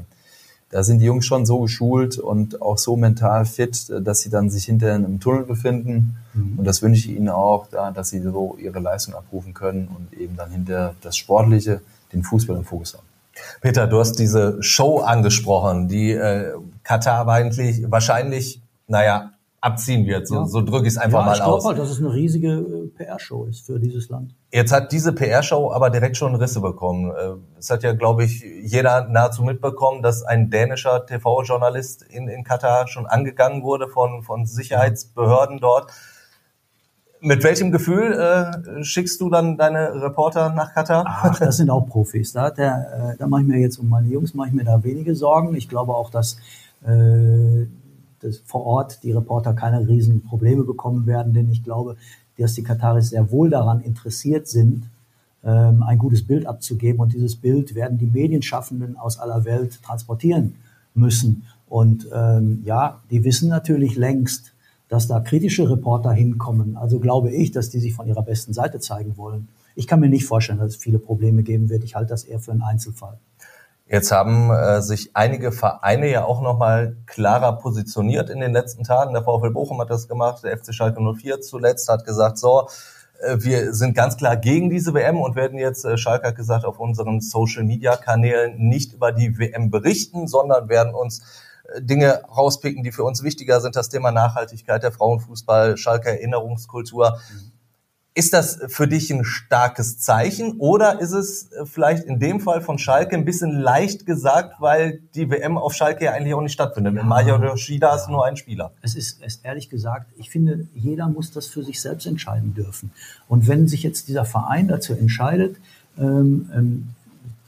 da sind die Jungs schon so geschult und auch so mental fit, dass sie dann sich hinterher im Tunnel befinden. Mhm. Und das wünsche ich ihnen auch, da, dass sie so ihre Leistung abrufen können und eben dann hinter das Sportliche, den Fußball im Fokus haben. Peter, du hast diese Show angesprochen, die äh, Katar eigentlich wahrscheinlich, naja, abziehen wird. So, ja. so drücke ich es einfach ja, mal ich aus. Halt, dass es eine riesige äh, PR-Show ist für dieses Land. Jetzt hat diese PR-Show aber direkt schon Risse bekommen. Äh, es hat ja, glaube ich, jeder nahezu mitbekommen, dass ein dänischer TV-Journalist in, in Katar schon angegangen wurde von, von Sicherheitsbehörden dort. Mit welchem Gefühl äh, schickst du dann deine Reporter nach Katar? Ach, das sind auch Profis. Da, der, äh, da mache ich mir jetzt um meine Jungs mache ich mir da wenige Sorgen. Ich glaube auch, dass äh, dass vor Ort die Reporter keine riesen Probleme bekommen werden, denn ich glaube, dass die Kataris sehr wohl daran interessiert sind, ähm, ein gutes Bild abzugeben und dieses Bild werden die Medienschaffenden aus aller Welt transportieren müssen. Und ähm, ja, die wissen natürlich längst, dass da kritische Reporter hinkommen. Also glaube ich, dass die sich von ihrer besten Seite zeigen wollen. Ich kann mir nicht vorstellen, dass es viele Probleme geben wird. Ich halte das eher für einen Einzelfall. Jetzt haben äh, sich einige Vereine ja auch nochmal klarer positioniert in den letzten Tagen. Der VfL Bochum hat das gemacht, der FC Schalke 04 zuletzt hat gesagt, so, äh, wir sind ganz klar gegen diese WM und werden jetzt, äh, Schalke hat gesagt, auf unseren Social-Media-Kanälen nicht über die WM berichten, sondern werden uns äh, Dinge rauspicken, die für uns wichtiger sind. Das Thema Nachhaltigkeit, der Frauenfußball, Schalke Erinnerungskultur. Mhm. Ist das für dich ein starkes Zeichen oder ist es vielleicht in dem Fall von Schalke ein bisschen leicht gesagt, weil die WM auf Schalke ja eigentlich auch nicht stattfindet? Ja. Mit Mario Yoshida du nur einen Spieler. Es ist, es ehrlich gesagt, ich finde, jeder muss das für sich selbst entscheiden dürfen. Und wenn sich jetzt dieser Verein dazu entscheidet, ähm, ähm,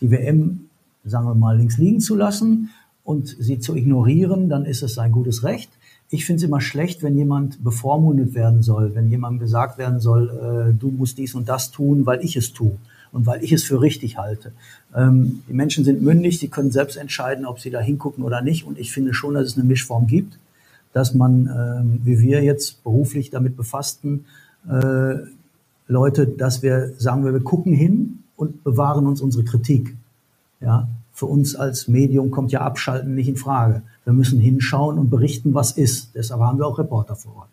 die WM, sagen wir mal, links liegen zu lassen und sie zu ignorieren, dann ist es sein gutes Recht ich finde es immer schlecht, wenn jemand bevormundet werden soll, wenn jemandem gesagt werden soll, äh, du musst dies und das tun, weil ich es tue und weil ich es für richtig halte. Ähm, die Menschen sind mündig, sie können selbst entscheiden, ob sie da hingucken oder nicht. Und ich finde schon, dass es eine Mischform gibt, dass man, ähm, wie wir jetzt beruflich damit befassten, äh, Leute, dass wir sagen, wir, wir gucken hin und bewahren uns unsere Kritik. Ja, für uns als Medium kommt ja Abschalten nicht in Frage. Wir müssen hinschauen und berichten, was ist. Deshalb haben wir auch Reporter vor Ort.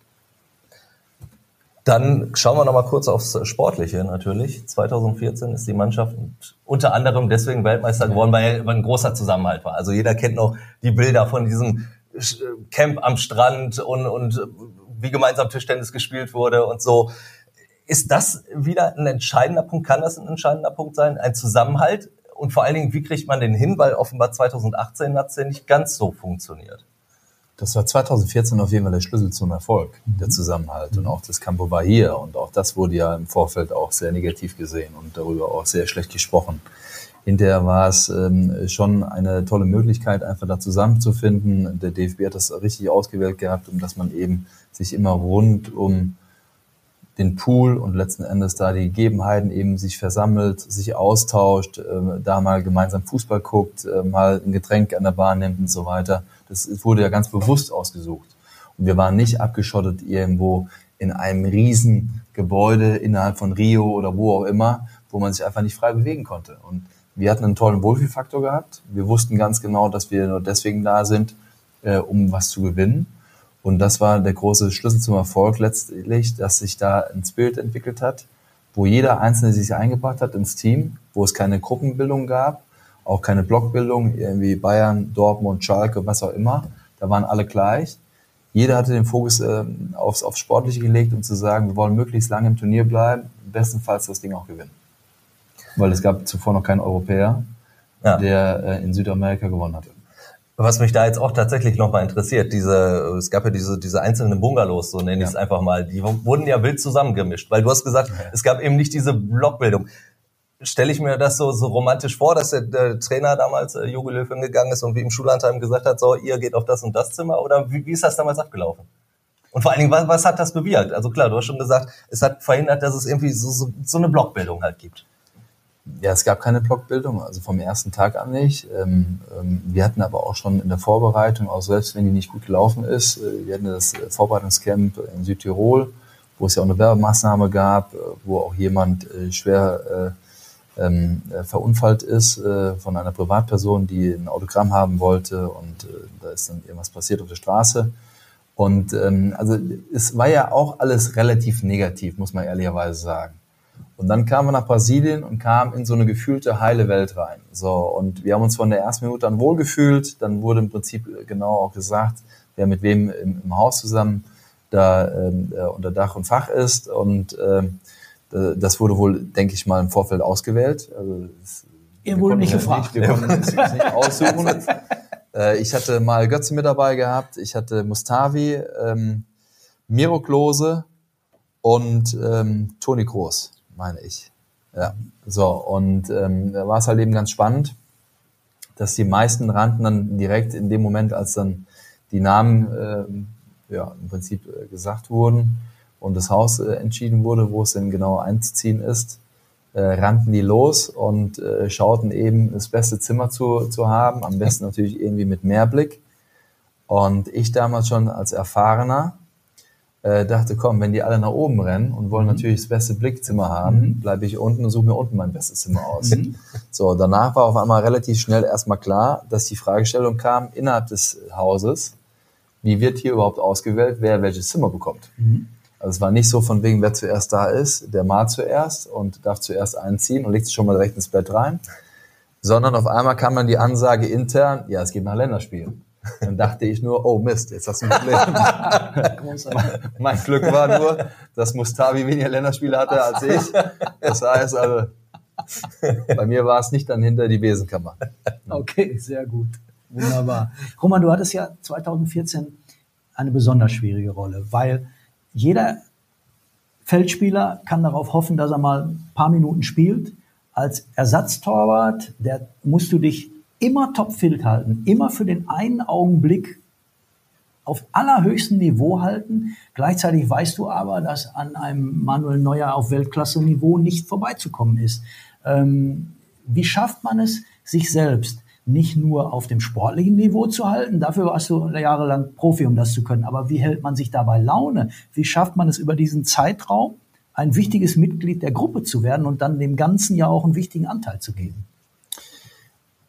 Dann schauen wir noch mal kurz aufs Sportliche natürlich. 2014 ist die Mannschaft unter anderem deswegen Weltmeister geworden, weil ein großer Zusammenhalt war. Also jeder kennt noch die Bilder von diesem Camp am Strand und, und wie gemeinsam Tischtennis gespielt wurde und so. Ist das wieder ein entscheidender Punkt? Kann das ein entscheidender Punkt sein? Ein Zusammenhalt und vor allen Dingen, wie kriegt man den hin? Weil offenbar 2018 hat es ja nicht ganz so funktioniert. Das war 2014 auf jeden Fall der Schlüssel zum Erfolg, der mhm. Zusammenhalt. Und auch das Campo Bahia. Und auch das wurde ja im Vorfeld auch sehr negativ gesehen und darüber auch sehr schlecht gesprochen. Hinterher war es ähm, schon eine tolle Möglichkeit, einfach da zusammenzufinden. Der DFB hat das richtig ausgewählt gehabt, um dass man eben sich immer rund um den Pool und letzten Endes da die Gegebenheiten eben sich versammelt, sich austauscht, äh, da mal gemeinsam Fußball guckt, äh, mal ein Getränk an der Bahn nimmt und so weiter. Das wurde ja ganz bewusst ausgesucht. Und wir waren nicht abgeschottet irgendwo in einem riesen Gebäude innerhalb von Rio oder wo auch immer, wo man sich einfach nicht frei bewegen konnte. Und wir hatten einen tollen Wohlfühlfaktor gehabt. Wir wussten ganz genau, dass wir nur deswegen da sind, äh, um was zu gewinnen. Und das war der große Schlüssel zum Erfolg letztlich, dass sich da ein Bild entwickelt hat, wo jeder Einzelne sich eingebracht hat ins Team, wo es keine Gruppenbildung gab, auch keine Blockbildung, irgendwie Bayern, Dortmund, Schalke, was auch immer. Da waren alle gleich. Jeder hatte den Fokus äh, aufs, aufs Sportliche gelegt, um zu sagen, wir wollen möglichst lange im Turnier bleiben, bestenfalls das Ding auch gewinnen. Weil es gab zuvor noch keinen Europäer, ja. der äh, in Südamerika gewonnen hatte. Was mich da jetzt auch tatsächlich nochmal interessiert, diese, es gab ja diese, diese einzelnen Bungalows, so nenne ich es einfach mal, die wurden ja wild zusammengemischt, weil du hast gesagt, ja. es gab eben nicht diese Blockbildung. Stelle ich mir das so, so romantisch vor, dass der, der Trainer damals, äh, Jogi Löw, hingegangen ist und wie im Schullandheim gesagt hat, so, ihr geht auf das und das Zimmer, oder wie, wie ist das damals abgelaufen? Und vor allen Dingen, was, was hat das bewirkt? Also klar, du hast schon gesagt, es hat verhindert, dass es irgendwie so, so, so eine Blockbildung halt gibt. Ja, es gab keine Blockbildung, also vom ersten Tag an nicht. Ähm, ähm, wir hatten aber auch schon in der Vorbereitung, auch selbst wenn die nicht gut gelaufen ist, äh, wir hatten das äh, Vorbereitungscamp in Südtirol, wo es ja auch eine Werbemaßnahme gab, äh, wo auch jemand schwer ähm, verunfallt ist von einer Privatperson, die ein Autogramm haben wollte und da ist dann irgendwas passiert auf der Straße. Und also es war ja auch alles relativ negativ, muss man ehrlicherweise sagen. Und dann kamen wir nach Brasilien und kamen in so eine gefühlte heile Welt rein. So, und wir haben uns von der ersten Minute an wohlgefühlt. Dann wurde im Prinzip genau auch gesagt, wer mit wem im, im Haus zusammen da ähm, äh, unter Dach und Fach ist. Und ähm, das wurde wohl, denke ich mal, im Vorfeld ausgewählt. Also, das, Ihr wurde nicht gefragt. Nicht, wir konnten uns nicht aussuchen. (laughs) äh, ich hatte mal Götze mit dabei gehabt. Ich hatte Mustavi, ähm, Miro Klose und ähm, Toni Groß meine ich. Ja, so, und ähm, da war es halt eben ganz spannend, dass die meisten rannten dann direkt in dem Moment, als dann die Namen äh, ja, im Prinzip äh, gesagt wurden und das Haus äh, entschieden wurde, wo es denn genau einzuziehen ist, äh, rannten die los und äh, schauten eben das beste Zimmer zu, zu haben, am besten natürlich irgendwie mit Mehrblick. Und ich damals schon als Erfahrener äh, dachte, komm, wenn die alle nach oben rennen und wollen mhm. natürlich das beste Blickzimmer haben, mhm. bleibe ich unten und suche mir unten mein bestes Zimmer aus. Mhm. So, danach war auf einmal relativ schnell erstmal klar, dass die Fragestellung kam innerhalb des Hauses, wie wird hier überhaupt ausgewählt, wer welches Zimmer bekommt. Mhm. Also es war nicht so von wegen, wer zuerst da ist, der mal zuerst und darf zuerst einziehen und legt sich schon mal direkt ins Bett rein, sondern auf einmal kam dann die Ansage intern, ja, es geht nach Länderspielen. Dann dachte ich nur, oh Mist, jetzt hast du ein Problem. (laughs) mein Glück war nur, dass Mustavi weniger Länderspiele hatte als ich. Das heißt also, bei mir war es nicht dann hinter die Besenkammer. Okay, sehr gut. Wunderbar. Roman, du hattest ja 2014 eine besonders schwierige Rolle, weil jeder Feldspieler kann darauf hoffen, dass er mal ein paar Minuten spielt. Als Ersatztorwart, der musst du dich immer topfit halten, immer für den einen Augenblick auf allerhöchstem Niveau halten. Gleichzeitig weißt du aber, dass an einem Manuel Neuer auf Weltklasse-Niveau nicht vorbeizukommen ist. Ähm, wie schafft man es, sich selbst nicht nur auf dem sportlichen Niveau zu halten, dafür warst du jahrelang Profi, um das zu können, aber wie hält man sich dabei Laune? Wie schafft man es über diesen Zeitraum, ein wichtiges Mitglied der Gruppe zu werden und dann dem Ganzen ja auch einen wichtigen Anteil zu geben?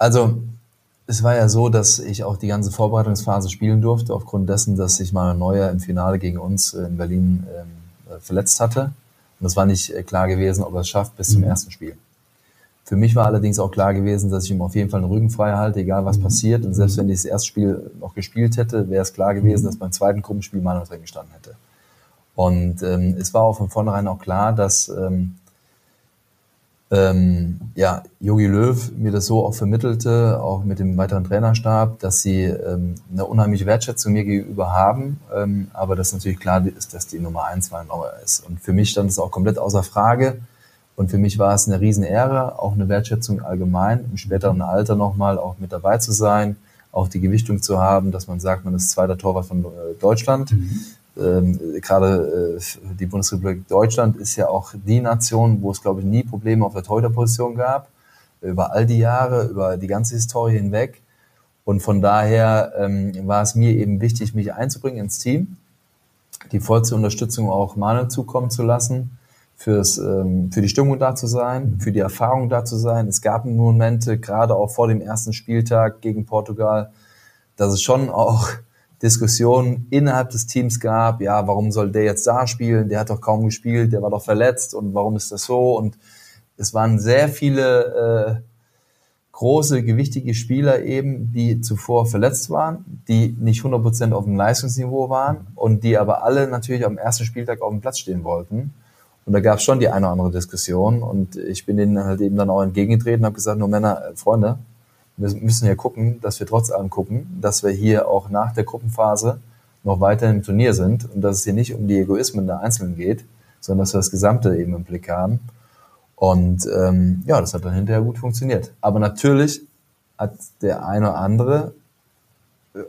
Also es war ja so, dass ich auch die ganze Vorbereitungsphase spielen durfte, aufgrund dessen, dass sich Manuel Neuer im Finale gegen uns in Berlin ähm, äh, verletzt hatte. Und es war nicht äh, klar gewesen, ob er es schafft bis zum mhm. ersten Spiel. Für mich war allerdings auch klar gewesen, dass ich ihm auf jeden Fall den Rücken frei halte, egal was mhm. passiert. Und selbst wenn ich das erste Spiel noch gespielt hätte, wäre es klar gewesen, mhm. dass beim zweiten Gruppenspiel Manuel drin gestanden hätte. Und ähm, es war auch von vornherein auch klar, dass ähm, ähm, ja, Jogi Löw mir das so auch vermittelte, auch mit dem weiteren Trainerstab, dass sie ähm, eine unheimliche Wertschätzung mir gegenüber haben, ähm, aber dass natürlich klar ist, dass die Nummer eins Weinbauer ist. Und für mich stand es auch komplett außer Frage. Und für mich war es eine Riesenehre, auch eine Wertschätzung allgemein, im späteren Alter nochmal auch mit dabei zu sein, auch die Gewichtung zu haben, dass man sagt, man ist zweiter Torwart von äh, Deutschland. Mhm ähm, gerade äh, die Bundesrepublik Deutschland ist ja auch die Nation, wo es, glaube ich, nie Probleme auf der Torhüterposition gab, über all die Jahre, über die ganze Historie hinweg. Und von daher ähm, war es mir eben wichtig, mich einzubringen ins Team, die vollste Unterstützung auch Manuel zukommen zu lassen, fürs, ähm, für die Stimmung da zu sein, für die Erfahrung da zu sein. Es gab Momente, gerade auch vor dem ersten Spieltag gegen Portugal, dass es schon auch Diskussionen innerhalb des Teams gab, ja, warum soll der jetzt da spielen? Der hat doch kaum gespielt, der war doch verletzt und warum ist das so? Und es waren sehr viele äh, große, gewichtige Spieler eben, die zuvor verletzt waren, die nicht 100% auf dem Leistungsniveau waren und die aber alle natürlich am ersten Spieltag auf dem Platz stehen wollten. Und da gab es schon die eine oder andere Diskussion und ich bin denen halt eben dann auch entgegengetreten und habe gesagt, nur Männer, äh, Freunde, wir müssen ja gucken, dass wir trotz allem gucken, dass wir hier auch nach der Gruppenphase noch weiter im Turnier sind und dass es hier nicht um die Egoismen der Einzelnen geht, sondern dass wir das Gesamte eben im Blick haben. Und ähm, ja, das hat dann hinterher gut funktioniert. Aber natürlich hat der eine oder andere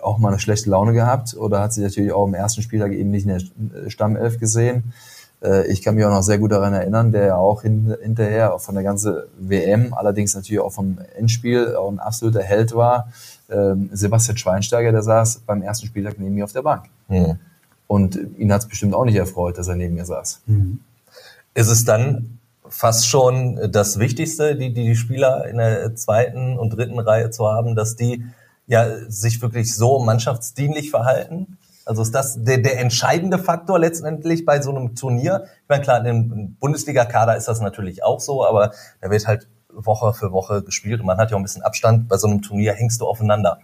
auch mal eine schlechte Laune gehabt oder hat sich natürlich auch im ersten Spieltag eben nicht in der Stammelf gesehen. Äh, ich kann mich auch noch sehr gut daran erinnern, der ja auch hin, hinterher auch von der ganzen WM, allerdings natürlich auch vom Endspiel auch ein absoluter Held war. Ähm, Sebastian Schweinsteiger, der saß beim ersten Spieltag neben mir auf der Bank. Mhm. Und ihn hat es bestimmt auch nicht erfreut, dass er neben mir saß. Mhm. Ist es dann fast schon das Wichtigste, die, die Spieler in der zweiten und dritten Reihe zu haben, dass die ja sich wirklich so mannschaftsdienlich verhalten? Also ist das der, der entscheidende Faktor letztendlich bei so einem Turnier? Ich meine, klar, im Bundesliga-Kader ist das natürlich auch so, aber da wird halt Woche für Woche gespielt und man hat ja auch ein bisschen Abstand. Bei so einem Turnier hängst du aufeinander.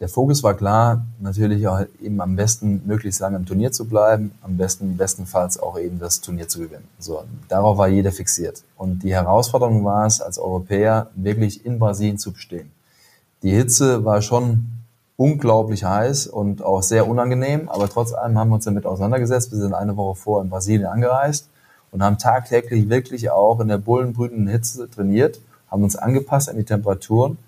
Der Fokus war klar, natürlich auch eben am besten möglichst lange im Turnier zu bleiben, am besten bestenfalls auch eben das Turnier zu gewinnen. So, darauf war jeder fixiert. Und die Herausforderung war es, als Europäer wirklich in Brasilien zu bestehen. Die Hitze war schon unglaublich heiß und auch sehr unangenehm, aber trotz allem haben wir uns damit auseinandergesetzt. Wir sind eine Woche vor in Brasilien angereist und haben tagtäglich wirklich auch in der bullenbrütenden Hitze trainiert, haben uns angepasst an die Temperaturen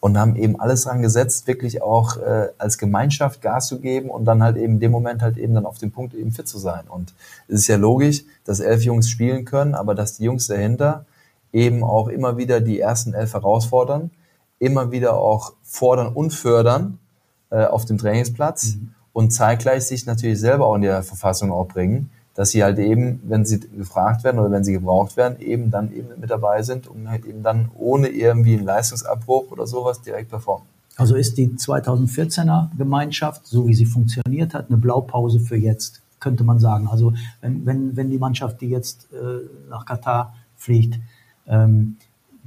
und haben eben alles dran gesetzt, wirklich auch äh, als Gemeinschaft Gas zu geben und dann halt eben in dem Moment halt eben dann auf dem Punkt eben fit zu sein. Und es ist ja logisch, dass elf Jungs spielen können, aber dass die Jungs dahinter eben auch immer wieder die ersten elf herausfordern, immer wieder auch fordern und fördern äh, auf dem Trainingsplatz mhm. und zeitgleich sich natürlich selber auch in der Verfassung auch bringen, dass sie halt eben, wenn sie gefragt werden oder wenn sie gebraucht werden, eben dann eben mit dabei sind und halt eben dann ohne irgendwie einen Leistungsabbruch oder sowas direkt performen. Also ist die 2014er Gemeinschaft, so wie sie funktioniert hat, eine Blaupause für jetzt, könnte man sagen. Also wenn, wenn, wenn die Mannschaft, die jetzt äh, nach Katar fliegt, ähm,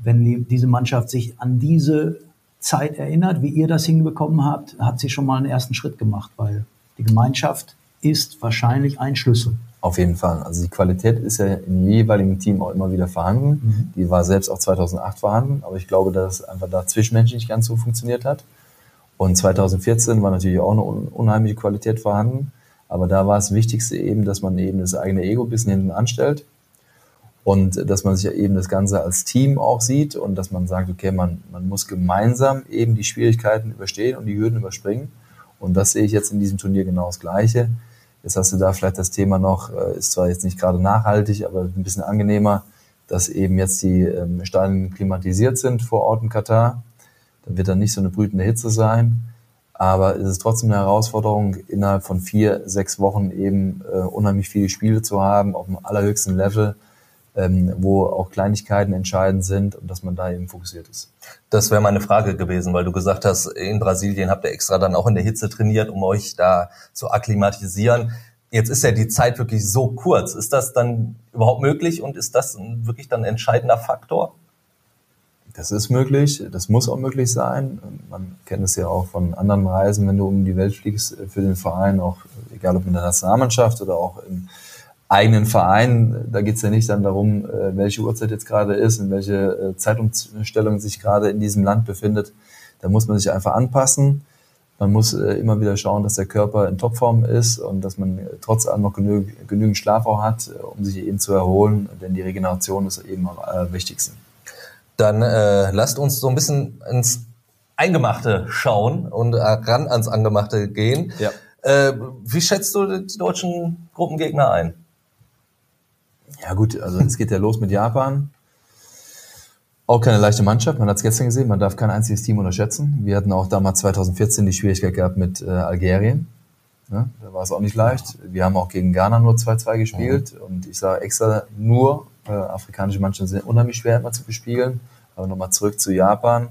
wenn die, diese Mannschaft sich an diese Zeit erinnert, wie ihr das hinbekommen habt, hat sie schon mal einen ersten Schritt gemacht, weil die Gemeinschaft ist wahrscheinlich ein Schlüssel. Auf jeden Fall. Also die Qualität ist ja im jeweiligen Team auch immer wieder vorhanden. Mhm. Die war selbst auch 2008 vorhanden, aber ich glaube, dass es einfach da zwischenmenschlich nicht ganz so funktioniert hat. Und 2014 war natürlich auch eine unheimliche Qualität vorhanden. Aber da war das Wichtigste eben, dass man eben das eigene Ego ein bisschen hinten anstellt und dass man sich ja eben das Ganze als Team auch sieht und dass man sagt, okay, man, man muss gemeinsam eben die Schwierigkeiten überstehen und die Hürden überspringen. Und das sehe ich jetzt in diesem Turnier genau das Gleiche. Jetzt hast du da vielleicht das Thema noch, äh, ist zwar jetzt nicht gerade nachhaltig, aber ein bisschen angenehmer, dass eben jetzt die ähm, Stadien klimatisiert sind vor Ort in Katar. Dann wird dann nicht so eine brütende Hitze sein. Aber es ist trotzdem eine Herausforderung, innerhalb von vier, sechs Wochen eben äh, unheimlich viele Spiele zu haben, auf dem allerhöchsten Level ähm, wo auch Kleinigkeiten entscheidend sind und dass man da eben fokussiert ist. Das wäre meine Frage gewesen, weil du gesagt hast, in Brasilien habt ihr extra dann auch in der Hitze trainiert, um euch da zu akklimatisieren. Jetzt ist ja die Zeit wirklich so kurz. Ist das dann überhaupt möglich und ist das wirklich dann ein entscheidender Faktor? Das ist möglich, das muss auch möglich sein. Man kennt es ja auch von anderen Reisen, wenn du um die Welt fliegst für den Verein, auch egal ob in der Nationalmannschaft oder auch im eigenen Verein, da geht's ja nicht dann darum, äh, welche Uhrzeit jetzt gerade ist, in welche äh, Zeitumstellung sich gerade in diesem Land befindet. Da muss man sich einfach anpassen. Man muss äh, immer wieder schauen, dass der Körper in Topform ist und dass man trotz allem noch genü genügend Schlaf auch hat, um sich eben zu erholen, denn die Regeneration ist eben am wichtigsten. Dann äh, lasst uns so ein bisschen ins Eingemachte schauen und ran ans Angemachte gehen. Ja. Äh, wie schätzt du die deutschen Gruppengegner ein? Ja gut, also es geht ja los mit Japan. Auch keine leichte Mannschaft, man hat es gestern gesehen, man darf kein einziges Team unterschätzen. Wir hatten auch damals 2014 die Schwierigkeit gehabt mit äh, Algerien. Ja, da war es auch nicht leicht. Wir haben auch gegen Ghana nur 2-2 gespielt. Mhm. Und ich sage extra, nur äh, afrikanische Mannschaften sind unheimlich schwer immer zu bespielen. Aber nochmal zurück zu Japan.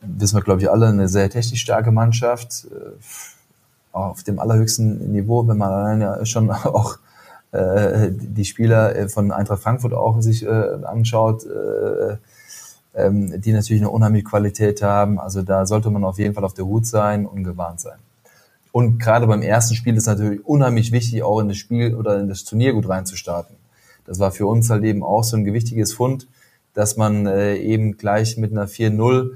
Wissen wir, glaube ich, alle, eine sehr technisch starke Mannschaft. Äh, auf dem allerhöchsten Niveau, wenn man alleine schon (laughs) auch äh, die Spieler äh, von Eintracht Frankfurt auch sich äh, anschaut, äh, ähm, die natürlich eine unheimliche Qualität haben. Also da sollte man auf jeden Fall auf der Hut sein und gewarnt sein. Und gerade beim ersten Spiel ist natürlich unheimlich wichtig, auch in das Spiel oder in das Turnier gut reinzustarten. Das war für uns halt eben auch so ein gewichtiges Fund, dass man äh, eben gleich mit einer 4-0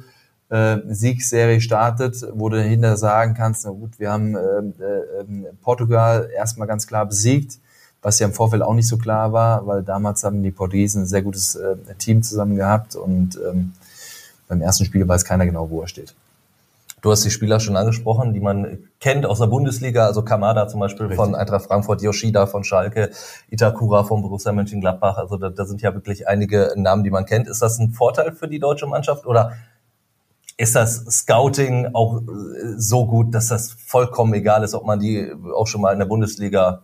äh, Siegsserie startet, wo du dahinter sagen kannst, na gut, wir haben äh, äh, Portugal erstmal ganz klar besiegt, was ja im Vorfeld auch nicht so klar war, weil damals haben die Portugiesen ein sehr gutes äh, Team zusammen gehabt und ähm, beim ersten Spiel weiß keiner genau, wo er steht. Du hast die Spieler schon angesprochen, die man kennt aus der Bundesliga, also Kamada zum Beispiel Richtig. von Eintracht Frankfurt, Yoshida von Schalke, Itakura von Borussia Mönchengladbach. Also da, da sind ja wirklich einige Namen, die man kennt. Ist das ein Vorteil für die deutsche Mannschaft oder ist das Scouting auch äh, so gut, dass das vollkommen egal ist, ob man die auch schon mal in der Bundesliga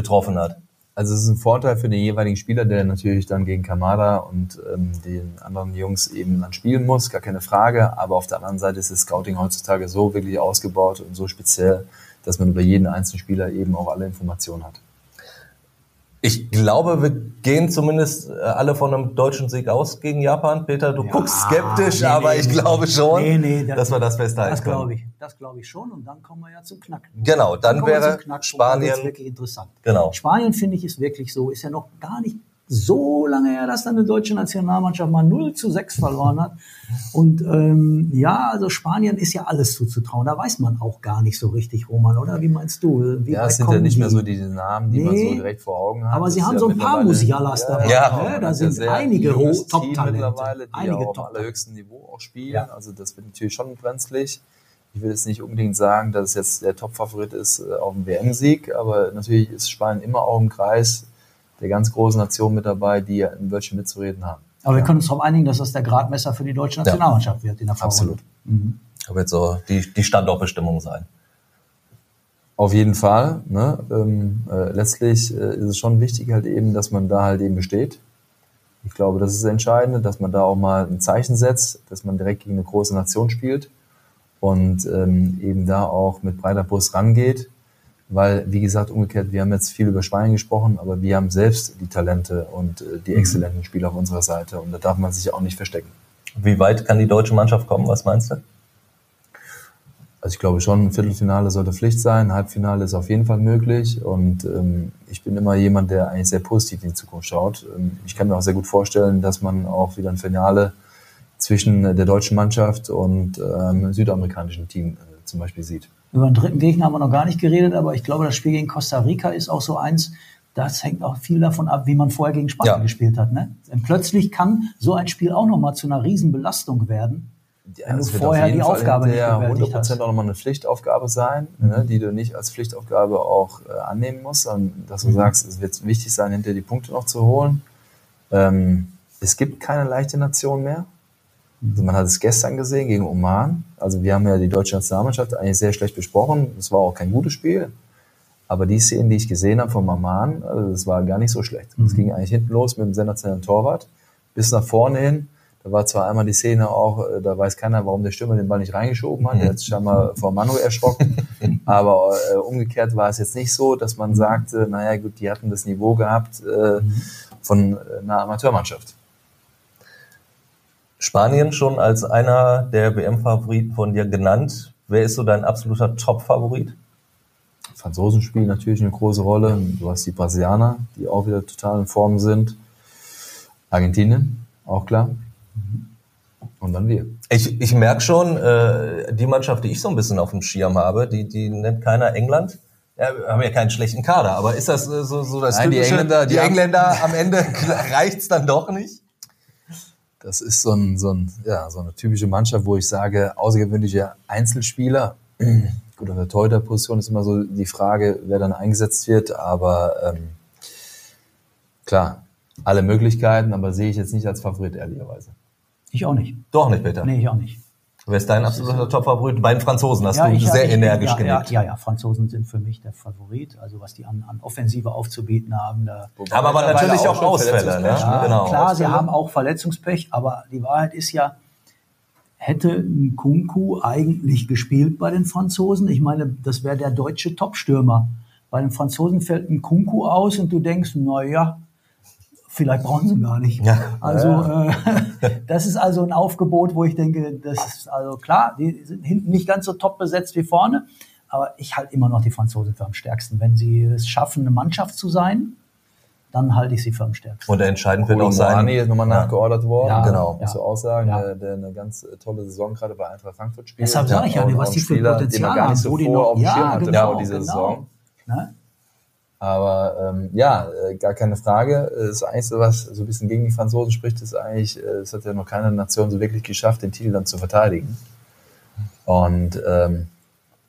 getroffen hat. Also es ist ein Vorteil für den jeweiligen Spieler, der natürlich dann gegen Kamada und ähm, den anderen Jungs eben dann spielen muss, gar keine Frage. Aber auf der anderen Seite ist das Scouting heutzutage so wirklich ausgebaut und so speziell, dass man über jeden einzelnen Spieler eben auch alle Informationen hat. Ich glaube, wir gehen zumindest äh, alle von einem deutschen Sieg aus gegen Japan. Peter, du ja, guckst skeptisch, nee, aber nee, ich nee, glaube schon, nee, das, dass wir das festhalten das glaube ich, Das glaube ich schon. Und dann kommen wir ja zum Knacken. Genau, dann, dann wäre Spanien. wirklich interessant. Genau. Spanien finde ich ist wirklich so, ist ja noch gar nicht so lange her, dass dann eine deutsche Nationalmannschaft mal 0 zu 6 verloren hat. Und ähm, ja, also Spanien ist ja alles zuzutrauen. Da weiß man auch gar nicht so richtig, Roman, oder? Wie meinst du? Wie ja, es sind ja nicht die? mehr so diese Namen, die nee, man so direkt vor Augen hat. Aber sie haben ja so ein paar Musialas ja, dabei. Ja, ne? Da sind einige Top-Talente. mittlerweile, die einige auf allerhöchsten Niveau auch spielen. Ja. Also das wird natürlich schon brenzlig. Ich will jetzt nicht unbedingt sagen, dass es jetzt der Top-Favorit ist äh, auf dem WM-Sieg, aber natürlich ist Spanien immer auch im Kreis der ganz großen Nationen mit dabei, die ein Wörtchen mitzureden haben. Aber wir können uns darauf einigen, dass das der Gradmesser für die deutsche Nationalmannschaft wird in der Vorrunde. Absolut. Mhm. Das wird so die, die Standortbestimmung sein. Auf jeden Fall. Ne? Ähm, äh, letztlich äh, ist es schon wichtig halt eben, dass man da halt eben besteht. Ich glaube, das ist das Entscheidende, dass man da auch mal ein Zeichen setzt, dass man direkt gegen eine große Nation spielt und ähm, eben da auch mit breiter Brust rangeht weil, wie gesagt, umgekehrt, wir haben jetzt viel über Spanien gesprochen, aber wir haben selbst die Talente und äh, die mhm. exzellenten Spieler auf unserer Seite und da darf man sich auch nicht verstecken. Wie weit kann die deutsche Mannschaft kommen? Was meinst du? Also ich glaube schon, ein Viertelfinale sollte Pflicht sein, ein Halbfinale ist auf jeden Fall möglich und ähm, ich bin immer jemand, der eigentlich sehr positiv in die Zukunft schaut. Ähm, ich kann mir auch sehr gut vorstellen, dass man auch wieder ein Finale zwischen der deutschen Mannschaft und ähm, südamerikanischen Team äh, zum Beispiel sieht. Über den dritten Gegner haben wir noch gar nicht geredet, aber ich glaube, das Spiel gegen Costa Rica ist auch so eins, das hängt auch viel davon ab, wie man vorher gegen Spanien ja. gespielt hat. Ne? Denn plötzlich kann so ein Spiel auch nochmal zu einer Riesenbelastung werden, ja, wenn du vorher die Fall Aufgabe nicht bewältigt 100% hast. auch nochmal eine Pflichtaufgabe sein, mhm. ne, die du nicht als Pflichtaufgabe auch äh, annehmen musst, sondern dass du mhm. sagst, es wird wichtig sein, hinter die Punkte noch zu holen. Ähm, es gibt keine leichte Nation mehr. Man hat es gestern gesehen gegen Oman. Also wir haben ja die deutsche Nationalmannschaft eigentlich sehr schlecht besprochen. Es war auch kein gutes Spiel. Aber die Szenen, die ich gesehen habe von Oman, also das war gar nicht so schlecht. Es mhm. ging eigentlich hinten los mit dem sensationellen Torwart bis nach vorne hin. Da war zwar einmal die Szene auch, äh, da weiß keiner, warum der Stürmer den Ball nicht reingeschoben hat. Der hat sich scheinmal vor Manu erschrocken. (laughs) Aber äh, umgekehrt war es jetzt nicht so, dass man sagte, naja gut, die hatten das Niveau gehabt äh, mhm. von äh, einer Amateurmannschaft. Spanien schon als einer der WM-Favoriten von dir genannt. Wer ist so dein absoluter Top-Favorit? Franzosen spielen natürlich eine große Rolle. Du hast die Brasilianer, die auch wieder total in Form sind. Argentinien, auch klar. Und dann wir. Ich, ich merke schon, äh, die Mannschaft, die ich so ein bisschen auf dem Schirm habe, die, die nennt keiner England. Ja, wir haben ja keinen schlechten Kader, aber ist das äh, so, so das Nein, die typische, Engländer, die die Engländer am Ende (laughs) reicht's dann doch nicht? Das ist so, ein, so, ein, ja, so eine typische Mannschaft, wo ich sage, außergewöhnliche Einzelspieler. (clears throat) Gut, auf der Torhüterposition ist immer so die Frage, wer dann eingesetzt wird, aber ähm, klar, alle Möglichkeiten, aber sehe ich jetzt nicht als Favorit, ehrlicherweise. Ich auch nicht. Doch nicht, Peter. Nee, ich auch nicht. Wer ist dein absoluter Top-Favorit? Bei den Franzosen hast du ich- sehr ich- energisch ja, ja, genickt. ja, ja, Franzosen sind für mich der Favorit. Also was die an, an Offensive aufzubieten haben, da Haben aber natürlich auch schon Ausfälle, ne? Ja, genau. Klar, sie Ausfälle. haben auch Verletzungspech, aber die Wahrheit ist ja, hätte ein Kunku eigentlich gespielt bei den Franzosen? Ich meine, das wäre der deutsche Topstürmer. Bei den Franzosen fällt ein Kunku aus und du denkst, na ja, vielleicht brauchen sie gar nicht. Ja. Also Äh, (laughs) das ist also ein Aufgebot, wo ich denke, das ist also klar, die sind hinten nicht ganz so top besetzt wie vorne, aber ich halte immer noch die Franzosen für am stärksten. Wenn sie es schaffen, eine Mannschaft zu sein, dann halte ich sie für am stärksten. Und entscheidend wird auch sein. Muani ist nochmal Ja. nachgeordert worden. Ja, genau. Muss ja. du auch sagen, Ja. der, der eine ganz tolle Saison gerade bei Eintracht Frankfurt spielt. Deshalb sage ich ja, was die für Spieler, Potenzial den man gar nicht haben, so wo die noch- auf dem ja, Schirm hatte genau, vor dieser genau. Saison. Ne? Aber ähm, ja, äh, gar keine Frage. Äh, Das Einzige, was so ein bisschen gegen die Franzosen spricht, ist eigentlich, äh, es hat ja noch keine Nation so wirklich geschafft, den Titel dann zu verteidigen. Und ähm,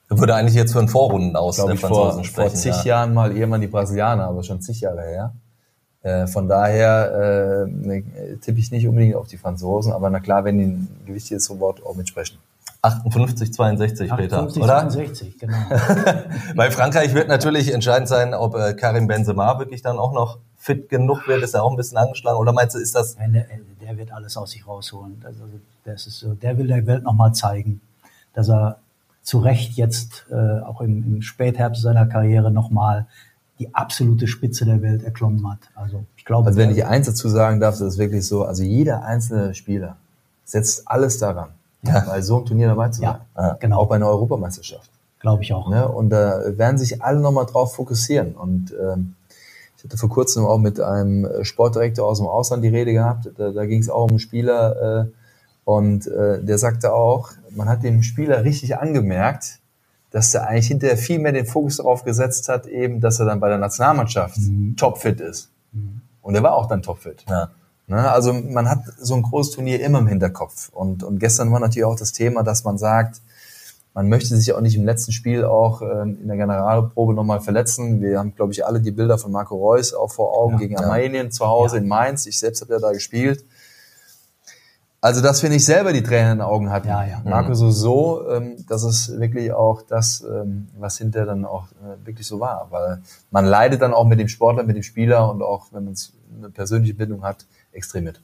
Würde eigentlich jetzt für einen Vorrunden aus der vor, Franzosen vor sprechen. zig ja. Jahren mal irgendwann die Brasilianer, aber schon zig Jahre her. Äh, von daher äh, ne, tippe ich nicht unbedingt auf die Franzosen, aber na klar, wenn die ein gewichtiges Wort auch mitsprechen. 58, 62, Peter, 58, oder? 62, genau. (laughs) Bei Frankreich wird natürlich entscheidend sein, ob äh, Karim Benzema wirklich dann auch noch fit genug wird. Ist er auch ein bisschen angeschlagen? Oder meinst du, ist das Wenn der, der wird alles aus sich rausholen. Also das ist so, der will der Welt nochmal zeigen, dass er zu Recht jetzt äh, auch im, im Spätherbst seiner Karriere nochmal die absolute Spitze der Welt erklommen hat. Also ich glaube, Also wenn ich eins dazu sagen darf, das ist wirklich so, also jeder einzelne Spieler setzt alles daran, Ja. bei so einem Turnier dabei zu sein. ja, genau, Auch bei einer Europameisterschaft. glaube ich auch. Ne? Und da werden sich alle nochmal drauf fokussieren. Und ähm, ich hatte vor kurzem auch mit einem Sportdirektor aus dem Ausland die Rede gehabt. Da, da ging es auch um einen Spieler äh, und äh, der sagte auch, man hat dem Spieler richtig angemerkt, dass er eigentlich hinterher viel mehr den Fokus darauf gesetzt hat, eben, dass er dann bei der Nationalmannschaft topfit ist. Und er war auch dann topfit. ja, Ne? Also man hat so ein großes Turnier immer im Hinterkopf. Und, und gestern war natürlich auch das Thema, dass man sagt, man möchte sich auch nicht im letzten Spiel auch ähm, in der Generalprobe nochmal verletzen. Wir haben, glaube ich, alle die Bilder von Marco Reus auch vor Augen Ja, gegen ja. Armenien zu Hause Ja. in Mainz. Ich selbst habe ja da gespielt. Also, dass wir nicht selber die Tränen in den Augen hatten. Ja, ja. Marco so so, ähm, dass es wirklich auch das, ähm, was hinterher dann auch äh, wirklich so war. Weil man leidet dann auch mit dem Sportler, mit dem Spieler und auch, wenn man eine persönliche Bindung hat, extrem mit.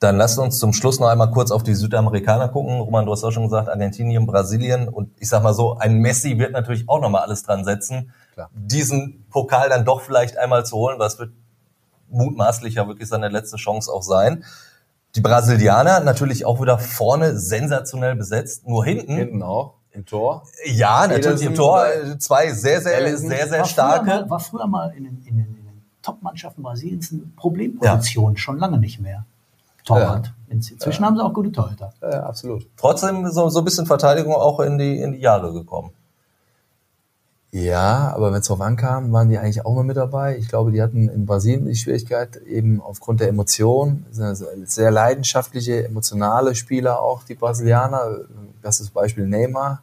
Dann lasst uns zum Schluss noch einmal kurz auf die Südamerikaner gucken. Roman, du hast auch schon gesagt, Argentinien, Brasilien und ich sag mal so, ein Messi wird natürlich auch noch mal alles dran setzen, Klar. diesen Pokal dann doch vielleicht einmal zu holen, was wird mutmaßlich ja wirklich seine letzte Chance auch sein. Die Brasilianer natürlich auch wieder vorne sensationell besetzt, nur hinten. Hinten auch, im Tor. Ja, natürlich Ederson im Tor zwei sehr, sehr, sehr, sehr war starke. Früher mal, war früher mal in den, in den Top-Mannschaften Brasiliens eine Problemposition, schon lange nicht mehr. Torwart. Inzwischen haben sie auch gute Torhüter. Ja, absolut. Trotzdem so, so ein bisschen Verteidigung auch in die, in die Jahre gekommen. Ja, aber wenn es drauf ankam, waren die eigentlich auch mal mit dabei. Ich glaube, die hatten in Brasilien die Schwierigkeit, eben aufgrund der Emotionen, sind sehr leidenschaftliche, emotionale Spieler auch, die Brasilianer. Das ist Beispiel Neymar.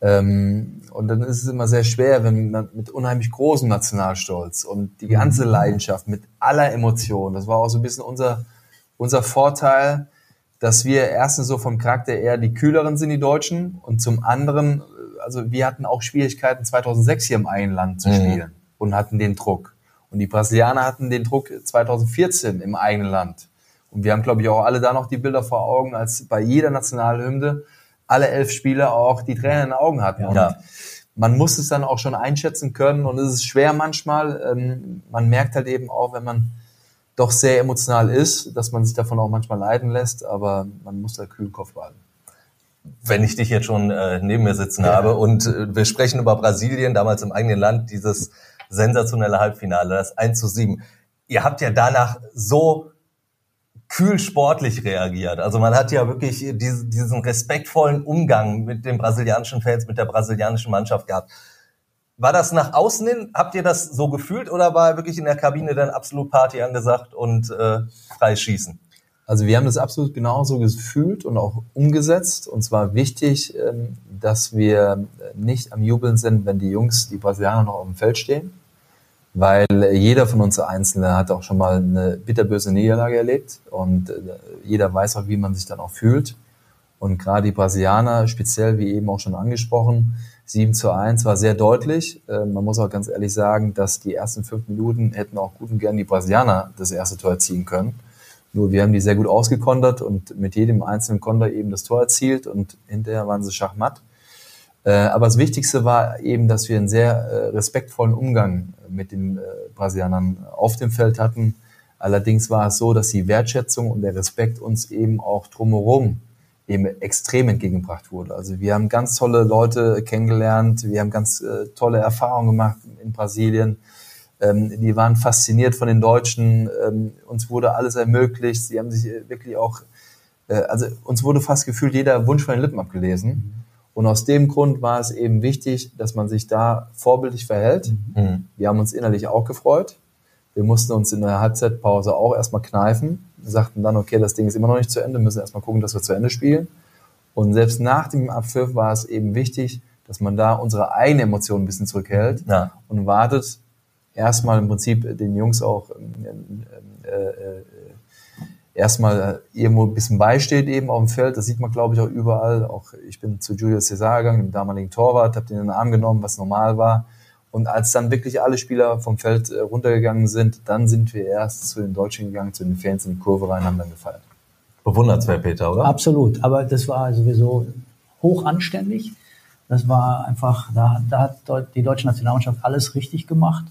Ähm, und dann ist es immer sehr schwer, wenn man mit unheimlich großem Nationalstolz und die ganze Leidenschaft mit aller Emotion, das war auch so ein bisschen unser, unser Vorteil, dass wir erstens so vom Charakter eher die kühleren sind, die Deutschen, und zum anderen, also wir hatten auch Schwierigkeiten 2006 hier im eigenen Land zu Mhm. spielen und hatten den Druck. Und die Brasilianer hatten den Druck 2014 im eigenen Land. Und wir haben, glaube ich, auch alle da noch die Bilder vor Augen, als bei jeder Nationalhymne alle elf Spieler auch die Tränen in den Augen hatten. Und Ja. man muss es dann auch schon einschätzen können und es ist schwer manchmal. Ähm, man merkt halt eben auch, wenn man doch sehr emotional ist, dass man sich davon auch manchmal leiden lässt, aber man muss da kühlen Kopf behalten. wenn ich dich jetzt schon äh, neben mir sitzen ja. habe und äh, wir sprechen über Brasilien, damals im eigenen Land, dieses sensationelle Halbfinale, das 1 zu 7. Ihr habt ja danach so kühl sportlich reagiert. Also man hat ja wirklich diesen respektvollen Umgang mit den brasilianischen Fans, mit der brasilianischen Mannschaft gehabt. War das nach außen hin? Habt ihr das so gefühlt oder war wirklich in der Kabine dann absolut Party angesagt und äh, frei schießen? Also wir haben das absolut genauso gefühlt und auch umgesetzt. Und zwar wichtig, ähm, dass wir nicht am Jubeln sind, wenn die Jungs, die Brasilianer noch auf dem Feld stehen, weil jeder von uns Einzelne hat auch schon mal eine bitterböse Niederlage erlebt und äh, jeder weiß auch, wie man sich dann auch fühlt. Und gerade die Brasilianer, speziell wie eben auch schon angesprochen, 7 zu 1 war sehr deutlich. Äh, man muss auch ganz ehrlich sagen, dass die ersten fünf Minuten hätten auch gut und gern die Brasilianer das erste Tor erzielen können. Nur wir haben die sehr gut ausgekontert und mit jedem einzelnen Konter eben das Tor erzielt und hinterher waren sie schachmatt. Äh, aber das Wichtigste war eben, dass wir einen sehr äh, respektvollen Umgang mit den äh, Brasilianern auf dem Feld hatten. Allerdings war es so, dass die Wertschätzung und der Respekt uns eben auch drumherum eben extrem entgegengebracht wurde. Also wir haben ganz tolle Leute kennengelernt, wir haben ganz tolle Erfahrungen gemacht in Brasilien. Ähm, die waren fasziniert von den Deutschen. Ähm, uns wurde alles ermöglicht. Sie haben sich wirklich auch, also uns wurde fast gefühlt jeder Wunsch von den Lippen abgelesen. Und aus dem Grund war es eben wichtig, dass man sich da vorbildlich verhält. Mhm. Wir haben uns innerlich auch gefreut. Wir mussten uns in der Halbzeitpause auch erstmal kneifen. Wir sagten dann, okay, das Ding ist immer noch nicht zu Ende, müssen erstmal gucken, dass wir zu Ende spielen. Und selbst nach dem Abpfiff war es eben wichtig, dass man da unsere eigene Emotionen ein bisschen zurückhält ja. und wartet, erstmal im Prinzip den Jungs auch äh, äh, erstmal irgendwo ein bisschen beisteht eben auf dem Feld. Das sieht man, glaube ich, auch überall. Auch ich bin zu Julio Cesar gegangen, dem damaligen Torwart, habe den in den Arm genommen, was normal war. Und als dann wirklich alle Spieler vom Feld äh, runtergegangen sind, dann sind wir erst zu den Deutschen gegangen, zu den Fans in die Kurve rein, haben dann gefeiert. Bewundernswert, Peter, oder? Absolut. Aber das war sowieso hoch anständig. Das war einfach, da, da hat die deutsche Nationalmannschaft alles richtig gemacht.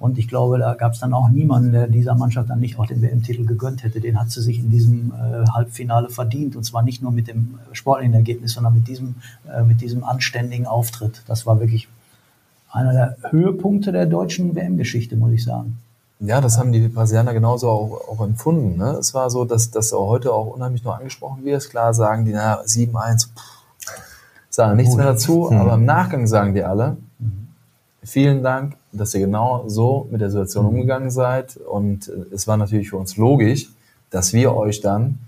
Und ich glaube, da gab es dann auch niemanden, der dieser Mannschaft dann nicht auch den WM-Titel gegönnt hätte. Den hat sie sich in diesem äh, Halbfinale verdient. Und zwar nicht nur mit dem sportlichen Ergebnis, sondern mit diesem, äh, mit diesem anständigen Auftritt. Das war wirklich einer der Höhepunkte der deutschen WM-Geschichte, muss ich sagen. Ja, das haben die Brasilianer genauso auch, auch empfunden. Ne? Es war so, dass das heute auch unheimlich nur angesprochen wird. Klar sagen die, na, 7-1, sagen nichts mehr dazu, aber im Nachgang sagen die alle, mhm. vielen Dank, dass ihr genau so mit der Situation mhm. umgegangen seid. Und äh, es war natürlich für uns logisch, dass wir euch dann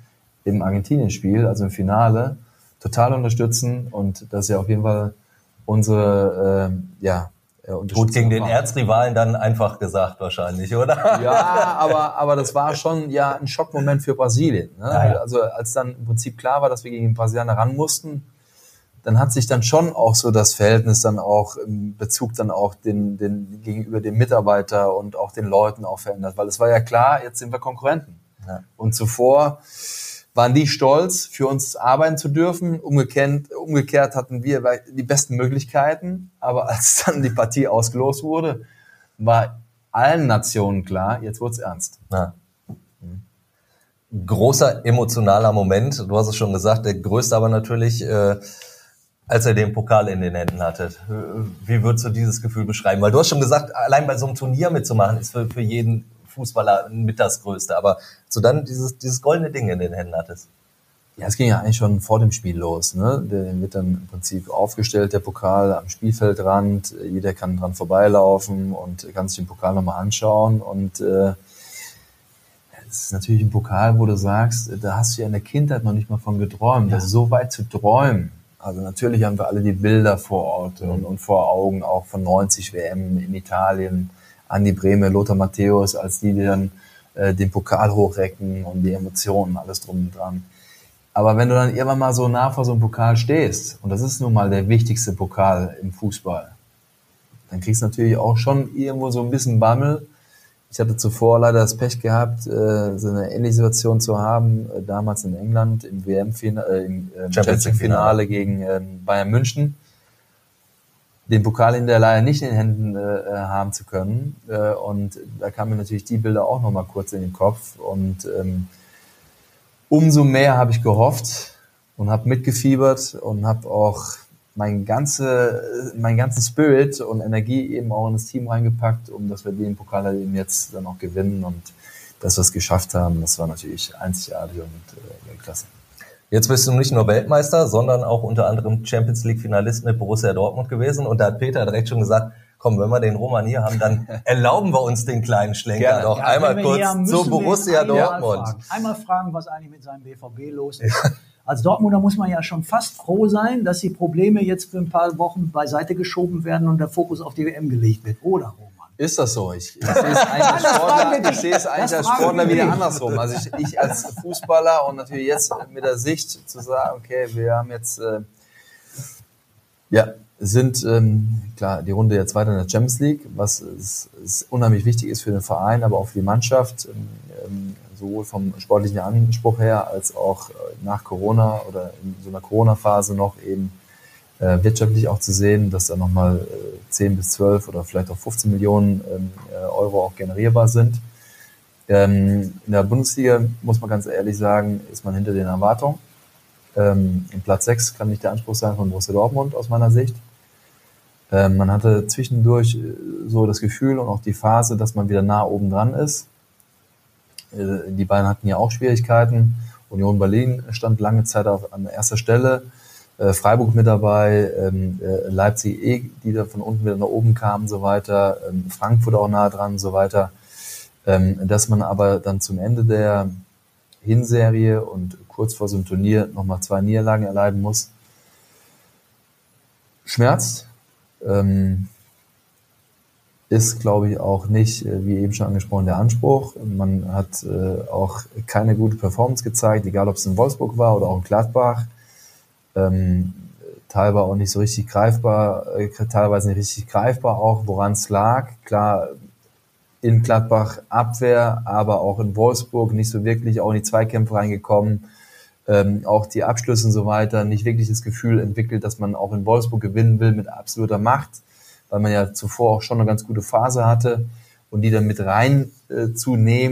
im Argentinien-Spiel, also im Finale, total unterstützen. Und dass ihr auf jeden Fall unsere, äh, ja, Gut gegen den Erzrivalen dann einfach gesagt wahrscheinlich, oder? Ja, aber, aber das war schon ja ein Schockmoment für Brasilien. Ne? Ja, ja. Also als dann im Prinzip klar war, dass wir gegen den Brasilianer ran mussten, dann hat sich dann schon auch so das Verhältnis dann auch im Bezug dann auch den, den gegenüber dem Mitarbeiter und auch den Leuten auch verändert, weil es war ja klar, jetzt sind wir Konkurrenten. Ja. Und zuvor waren die stolz, für uns arbeiten zu dürfen. Umgekehrt, umgekehrt hatten wir die besten Möglichkeiten, aber als dann die Partie ausgelost wurde, war allen Nationen klar, jetzt wird's ernst. Ja. Großer emotionaler Moment, du hast es schon gesagt, der größte aber natürlich äh, als er den Pokal in den Händen hatte. Wie würdest du dieses Gefühl beschreiben? Weil du hast schon gesagt, allein bei so einem Turnier mitzumachen, ist für, für jeden Fußballer mit das Größte. Aber so dann dieses, dieses goldene Ding in den Händen hattest. Ja, es ging ja eigentlich schon vor dem Spiel los. Ne? Der wird dann im Prinzip aufgestellt, der Pokal am Spielfeldrand. Jeder kann dran vorbeilaufen und kann sich den Pokal nochmal anschauen. Und äh, es ist natürlich ein Pokal, wo du sagst, da hast du ja in der Kindheit noch nicht mal von geträumt. Ja. Also so weit zu träumen, also natürlich haben wir alle die Bilder vor Ort mhm. und, und, vor Augen auch von 90 WM in Italien, Andi Breme, Lothar Matthäus, als die dann äh, den Pokal hochrecken und die Emotionen, alles drum und dran. Aber wenn du dann irgendwann mal so nah vor so einem Pokal stehst, und das ist nun mal der wichtigste Pokal im Fußball, dann kriegst du natürlich auch schon irgendwo so ein bisschen Bammel, ich hatte zuvor leider das Pech gehabt, äh, so eine ähnliche Situation zu haben, äh, damals in England im WM-Finale, äh, im äh, Champions League-Finale gegen äh, Bayern München, den Pokal in der leider nicht in den Händen äh, haben zu können. Äh, und da kamen mir natürlich die Bilder auch nochmal kurz in den Kopf. Und ähm, umso mehr habe ich gehofft, und habe mitgefiebert und habe auch mein ganze, mein ganzen Spirit und Energie eben auch in das Team reingepackt, um dass wir den Pokal halt eben jetzt dann auch gewinnen und dass wir es geschafft haben. Das war natürlich einzigartig und äh, Weltklasse. Jetzt bist du nicht nur Weltmeister, sondern auch unter anderem Champions League Finalist mit Borussia Dortmund gewesen. Und da hat Peter direkt schon gesagt, komm, wenn wir den Roman hier haben, dann (laughs) erlauben wir uns den kleinen Schlenker Gerne. doch ja, einmal kurz haben, zu Borussia Dortmund. Fragen. Einmal fragen, was eigentlich mit seinem BVB los ist. (laughs) Als Dortmunder muss man ja schon fast froh sein, dass die Probleme jetzt für ein paar Wochen beiseite geschoben werden und der Fokus auf die WM gelegt wird, oder Roman? Ist das so? Ich, ich sehe es eigentlich als Sportler, ich sehe es eigentlich als Sportler wieder andersrum. Also ich, ich als Fußballer und natürlich jetzt mit der Sicht zu sagen, okay, wir haben jetzt, äh, ja, sind ähm, klar die Runde jetzt weiter in der Champions League, was ist, ist unheimlich wichtig ist für den Verein, aber auch für die Mannschaft, ähm, sowohl vom sportlichen Anspruch her als auch äh, nach Corona oder in so einer Corona-Phase noch eben äh, wirtschaftlich auch zu sehen, dass da nochmal äh, 10 bis 12 oder vielleicht auch 15 Millionen ähm, äh, Euro auch generierbar sind. Ähm, in der Bundesliga, muss man ganz ehrlich sagen, ist man hinter den Erwartungen. Ähm, Platz 6 kann nicht der Anspruch sein von Borussia Dortmund aus meiner Sicht. Ähm, man hatte zwischendurch äh, so das Gefühl und auch die Phase, dass man wieder nah oben dran ist. Äh, die beiden hatten ja auch Schwierigkeiten. Union Berlin stand lange Zeit auf, an erster Stelle. Äh, Freiburg mit dabei, ähm, äh, Leipzig eh, die da von unten wieder nach oben kamen, so weiter, ähm, Frankfurt auch nah dran, so weiter. Ähm, dass man aber dann zum Ende der Hinserie und kurz vor so einem Turnier nochmal zwei Niederlagen erleiden muss, schmerzt. Ähm, ist, glaube ich, auch nicht, äh, wie eben schon angesprochen, der Anspruch. Man hat äh, auch keine gute Performance gezeigt, egal ob es in Wolfsburg war oder auch in Gladbach. Ähm, teilweise auch nicht so richtig greifbar, äh, teilweise nicht richtig greifbar auch, woran es lag. Klar, in Gladbach Abwehr, aber auch in Wolfsburg nicht so wirklich, auch in die Zweikämpfe reingekommen. Ähm, auch die Abschlüsse und so weiter, nicht wirklich das Gefühl entwickelt, dass man auch in Wolfsburg gewinnen will mit absoluter Macht weil man ja zuvor auch schon eine ganz gute Phase hatte und die dann mit rein äh,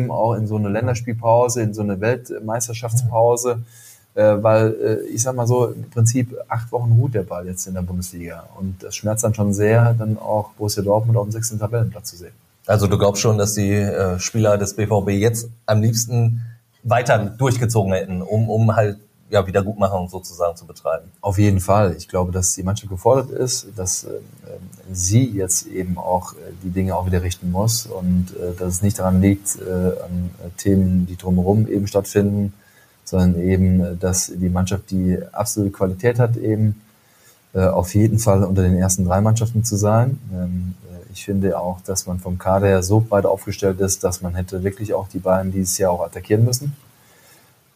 auch in so eine Länderspielpause, in so eine Weltmeisterschaftspause, äh, weil äh, ich sag mal so, im Prinzip acht Wochen ruht der Ball jetzt in der Bundesliga und das schmerzt dann schon sehr, dann auch Borussia Dortmund auf dem sechsten Tabellenplatz zu sehen. Also du glaubst schon, dass die äh, Spieler des BVB jetzt am liebsten weiter durchgezogen hätten, um, um halt ja, Wiedergutmachung sozusagen zu betreiben. Auf jeden Fall. Ich glaube, dass die Mannschaft gefordert ist, dass äh, sie jetzt eben auch äh, die Dinge auch wieder richten muss und äh, dass es nicht daran liegt, äh, an Themen, die drumherum eben stattfinden, sondern eben, dass die Mannschaft die absolute Qualität hat, eben auf jeden Fall unter den ersten drei Mannschaften zu sein. Ähm, äh, ich finde auch, dass man vom Kader her so breit aufgestellt ist, dass man hätte wirklich auch die beiden dieses Jahr auch attackieren müssen.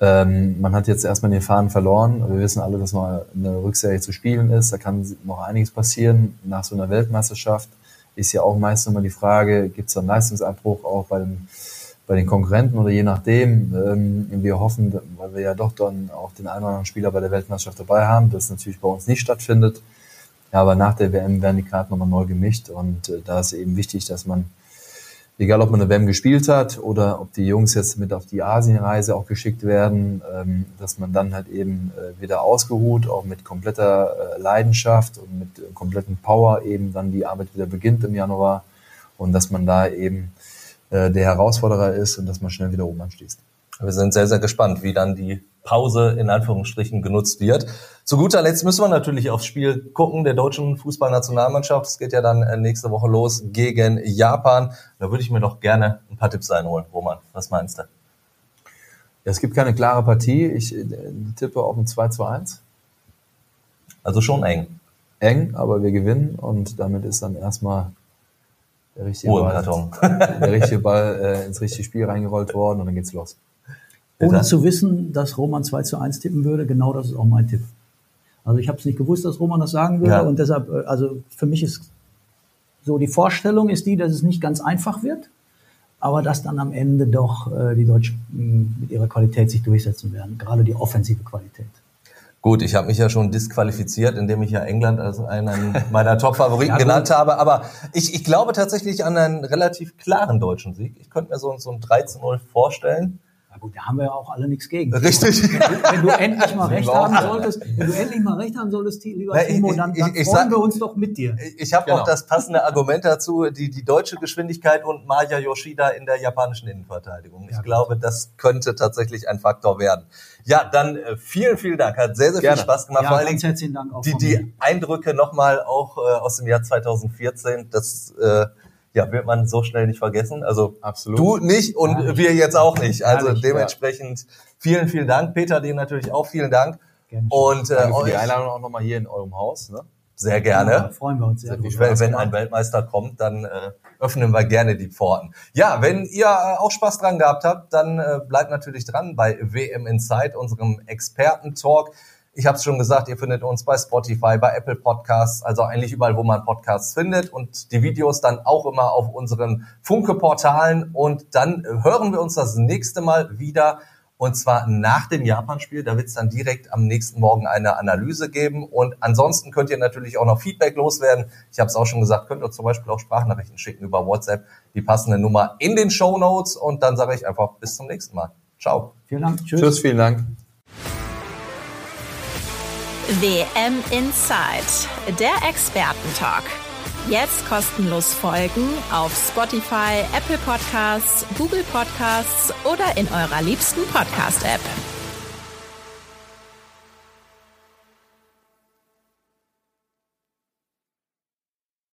Ähm, man hat jetzt erstmal den Faden verloren. Wir wissen alle, dass noch eine Rückserie zu spielen ist. Da kann noch einiges passieren. Nach so einer Weltmeisterschaft ist ja auch meistens immer die Frage, gibt es einen Leistungsabbruch auch bei den, bei den Konkurrenten oder je nachdem. Ähm, wir hoffen, weil wir ja doch dann auch den einen oder anderen Spieler bei der Weltmeisterschaft dabei haben, dass natürlich bei uns nicht stattfindet. Ja, aber nach der WM werden die Karten nochmal neu gemischt und äh, da ist eben wichtig, dass man egal ob man eine WM gespielt hat oder ob die Jungs jetzt mit auf die Asienreise auch geschickt werden, ähm, dass man dann halt eben äh, wieder ausgeruht, auch mit kompletter äh, Leidenschaft und mit kompletten Power eben dann die Arbeit wieder beginnt im Januar und dass man da eben äh, der Herausforderer ist und dass man schnell wieder oben anschließt. Wir sind sehr, sehr gespannt, wie dann die Pause in Anführungsstrichen genutzt wird. Zu guter Letzt müssen wir natürlich aufs Spiel gucken der deutschen Fußballnationalmannschaft. Es geht ja dann äh, nächste Woche los gegen Japan. Da würde ich mir doch gerne ein paar Tipps einholen. Roman, was meinst du? Ja, es gibt keine klare Partie. Ich äh, tippe auf ein 2 zu 1. Also schon eng. Eng, aber wir gewinnen und damit ist dann erstmal der richtige Ball, (laughs) der richtige Ball äh, ins richtige Spiel reingerollt worden und dann geht's los. Ohne zu wissen, dass Roman 2 zu 1 tippen würde, genau das ist auch mein Tipp. Also ich habe es nicht gewusst, dass Roman das sagen würde ja. und deshalb, äh, also für mich ist so die Vorstellung ist die, dass es nicht ganz einfach wird, aber dass dann am Ende doch äh, die Deutschen hm, mit ihrer Qualität sich durchsetzen werden, gerade die offensive Qualität. Gut, ich habe mich ja schon disqualifiziert, indem ich ja England als einen meiner Top-Favoriten (laughs) ja, genannt habe. Aber ich, ich glaube tatsächlich an einen relativ klaren deutschen Sieg. Ich könnte mir so, so ein 3 zu 0 vorstellen. Na gut, da haben wir ja auch alle nichts gegen. Richtig. Wenn du, wenn du endlich mal (laughs) recht haben solltest, wenn du endlich mal recht haben solltest, lieber Na, ich- Timo, dann, ich- dann ich freuen sag- wir uns doch mit dir. Ich habe Genau. auch das passende Argument dazu, die, die deutsche Geschwindigkeit und Maya Yoshida in der japanischen Innenverteidigung. Ich glaube, das könnte tatsächlich ein Faktor werden. Ja, dann äh, vielen, vielen Dank. Hat sehr, sehr Gerne. viel Spaß gemacht. Ja, Vor allen ganz Dingen herzlichen Dank auch die, die Eindrücke nochmal auch äh, aus dem Jahr 2014. Das äh, ja, wird man so schnell nicht vergessen. Also Absolut. du nicht und Herrlich. wir jetzt auch nicht. Also Herrlich, dementsprechend vielen, vielen Dank. Peter, dir natürlich auch vielen Dank. Gerne. Und äh, Danke für die Einladung auch nochmal hier in eurem Haus. Ne? sehr Ja, gerne. freuen wir uns sehr. Wenn, wenn gemacht. ein Weltmeister kommt, dann äh, öffnen wir gerne die Pforten. Ja, wenn ihr äh, auch Spaß dran gehabt habt, dann äh, bleibt natürlich dran bei WM Inside, unserem Experten-Talk. Ich habe es schon gesagt, ihr findet uns bei Spotify, bei Apple Podcasts, also eigentlich überall, wo man Podcasts findet und die Videos dann auch immer auf unseren Funke-Portalen. Und dann hören wir uns das nächste Mal wieder und zwar nach dem Japan-Spiel. Da wird es dann direkt am nächsten Morgen eine Analyse geben. Und ansonsten könnt ihr natürlich auch noch Feedback loswerden. Ich habe es auch schon gesagt, könnt ihr zum Beispiel auch Sprachnachrichten schicken über WhatsApp. Die passende Nummer in den Show Notes. Und dann sage ich einfach bis zum nächsten Mal. Ciao. Vielen Dank. Tschüss. Tschüss, vielen Dank. WM Inside, der Expertentalk. Jetzt kostenlos folgen auf Spotify, Apple Podcasts, Google Podcasts oder in eurer liebsten Podcast-App.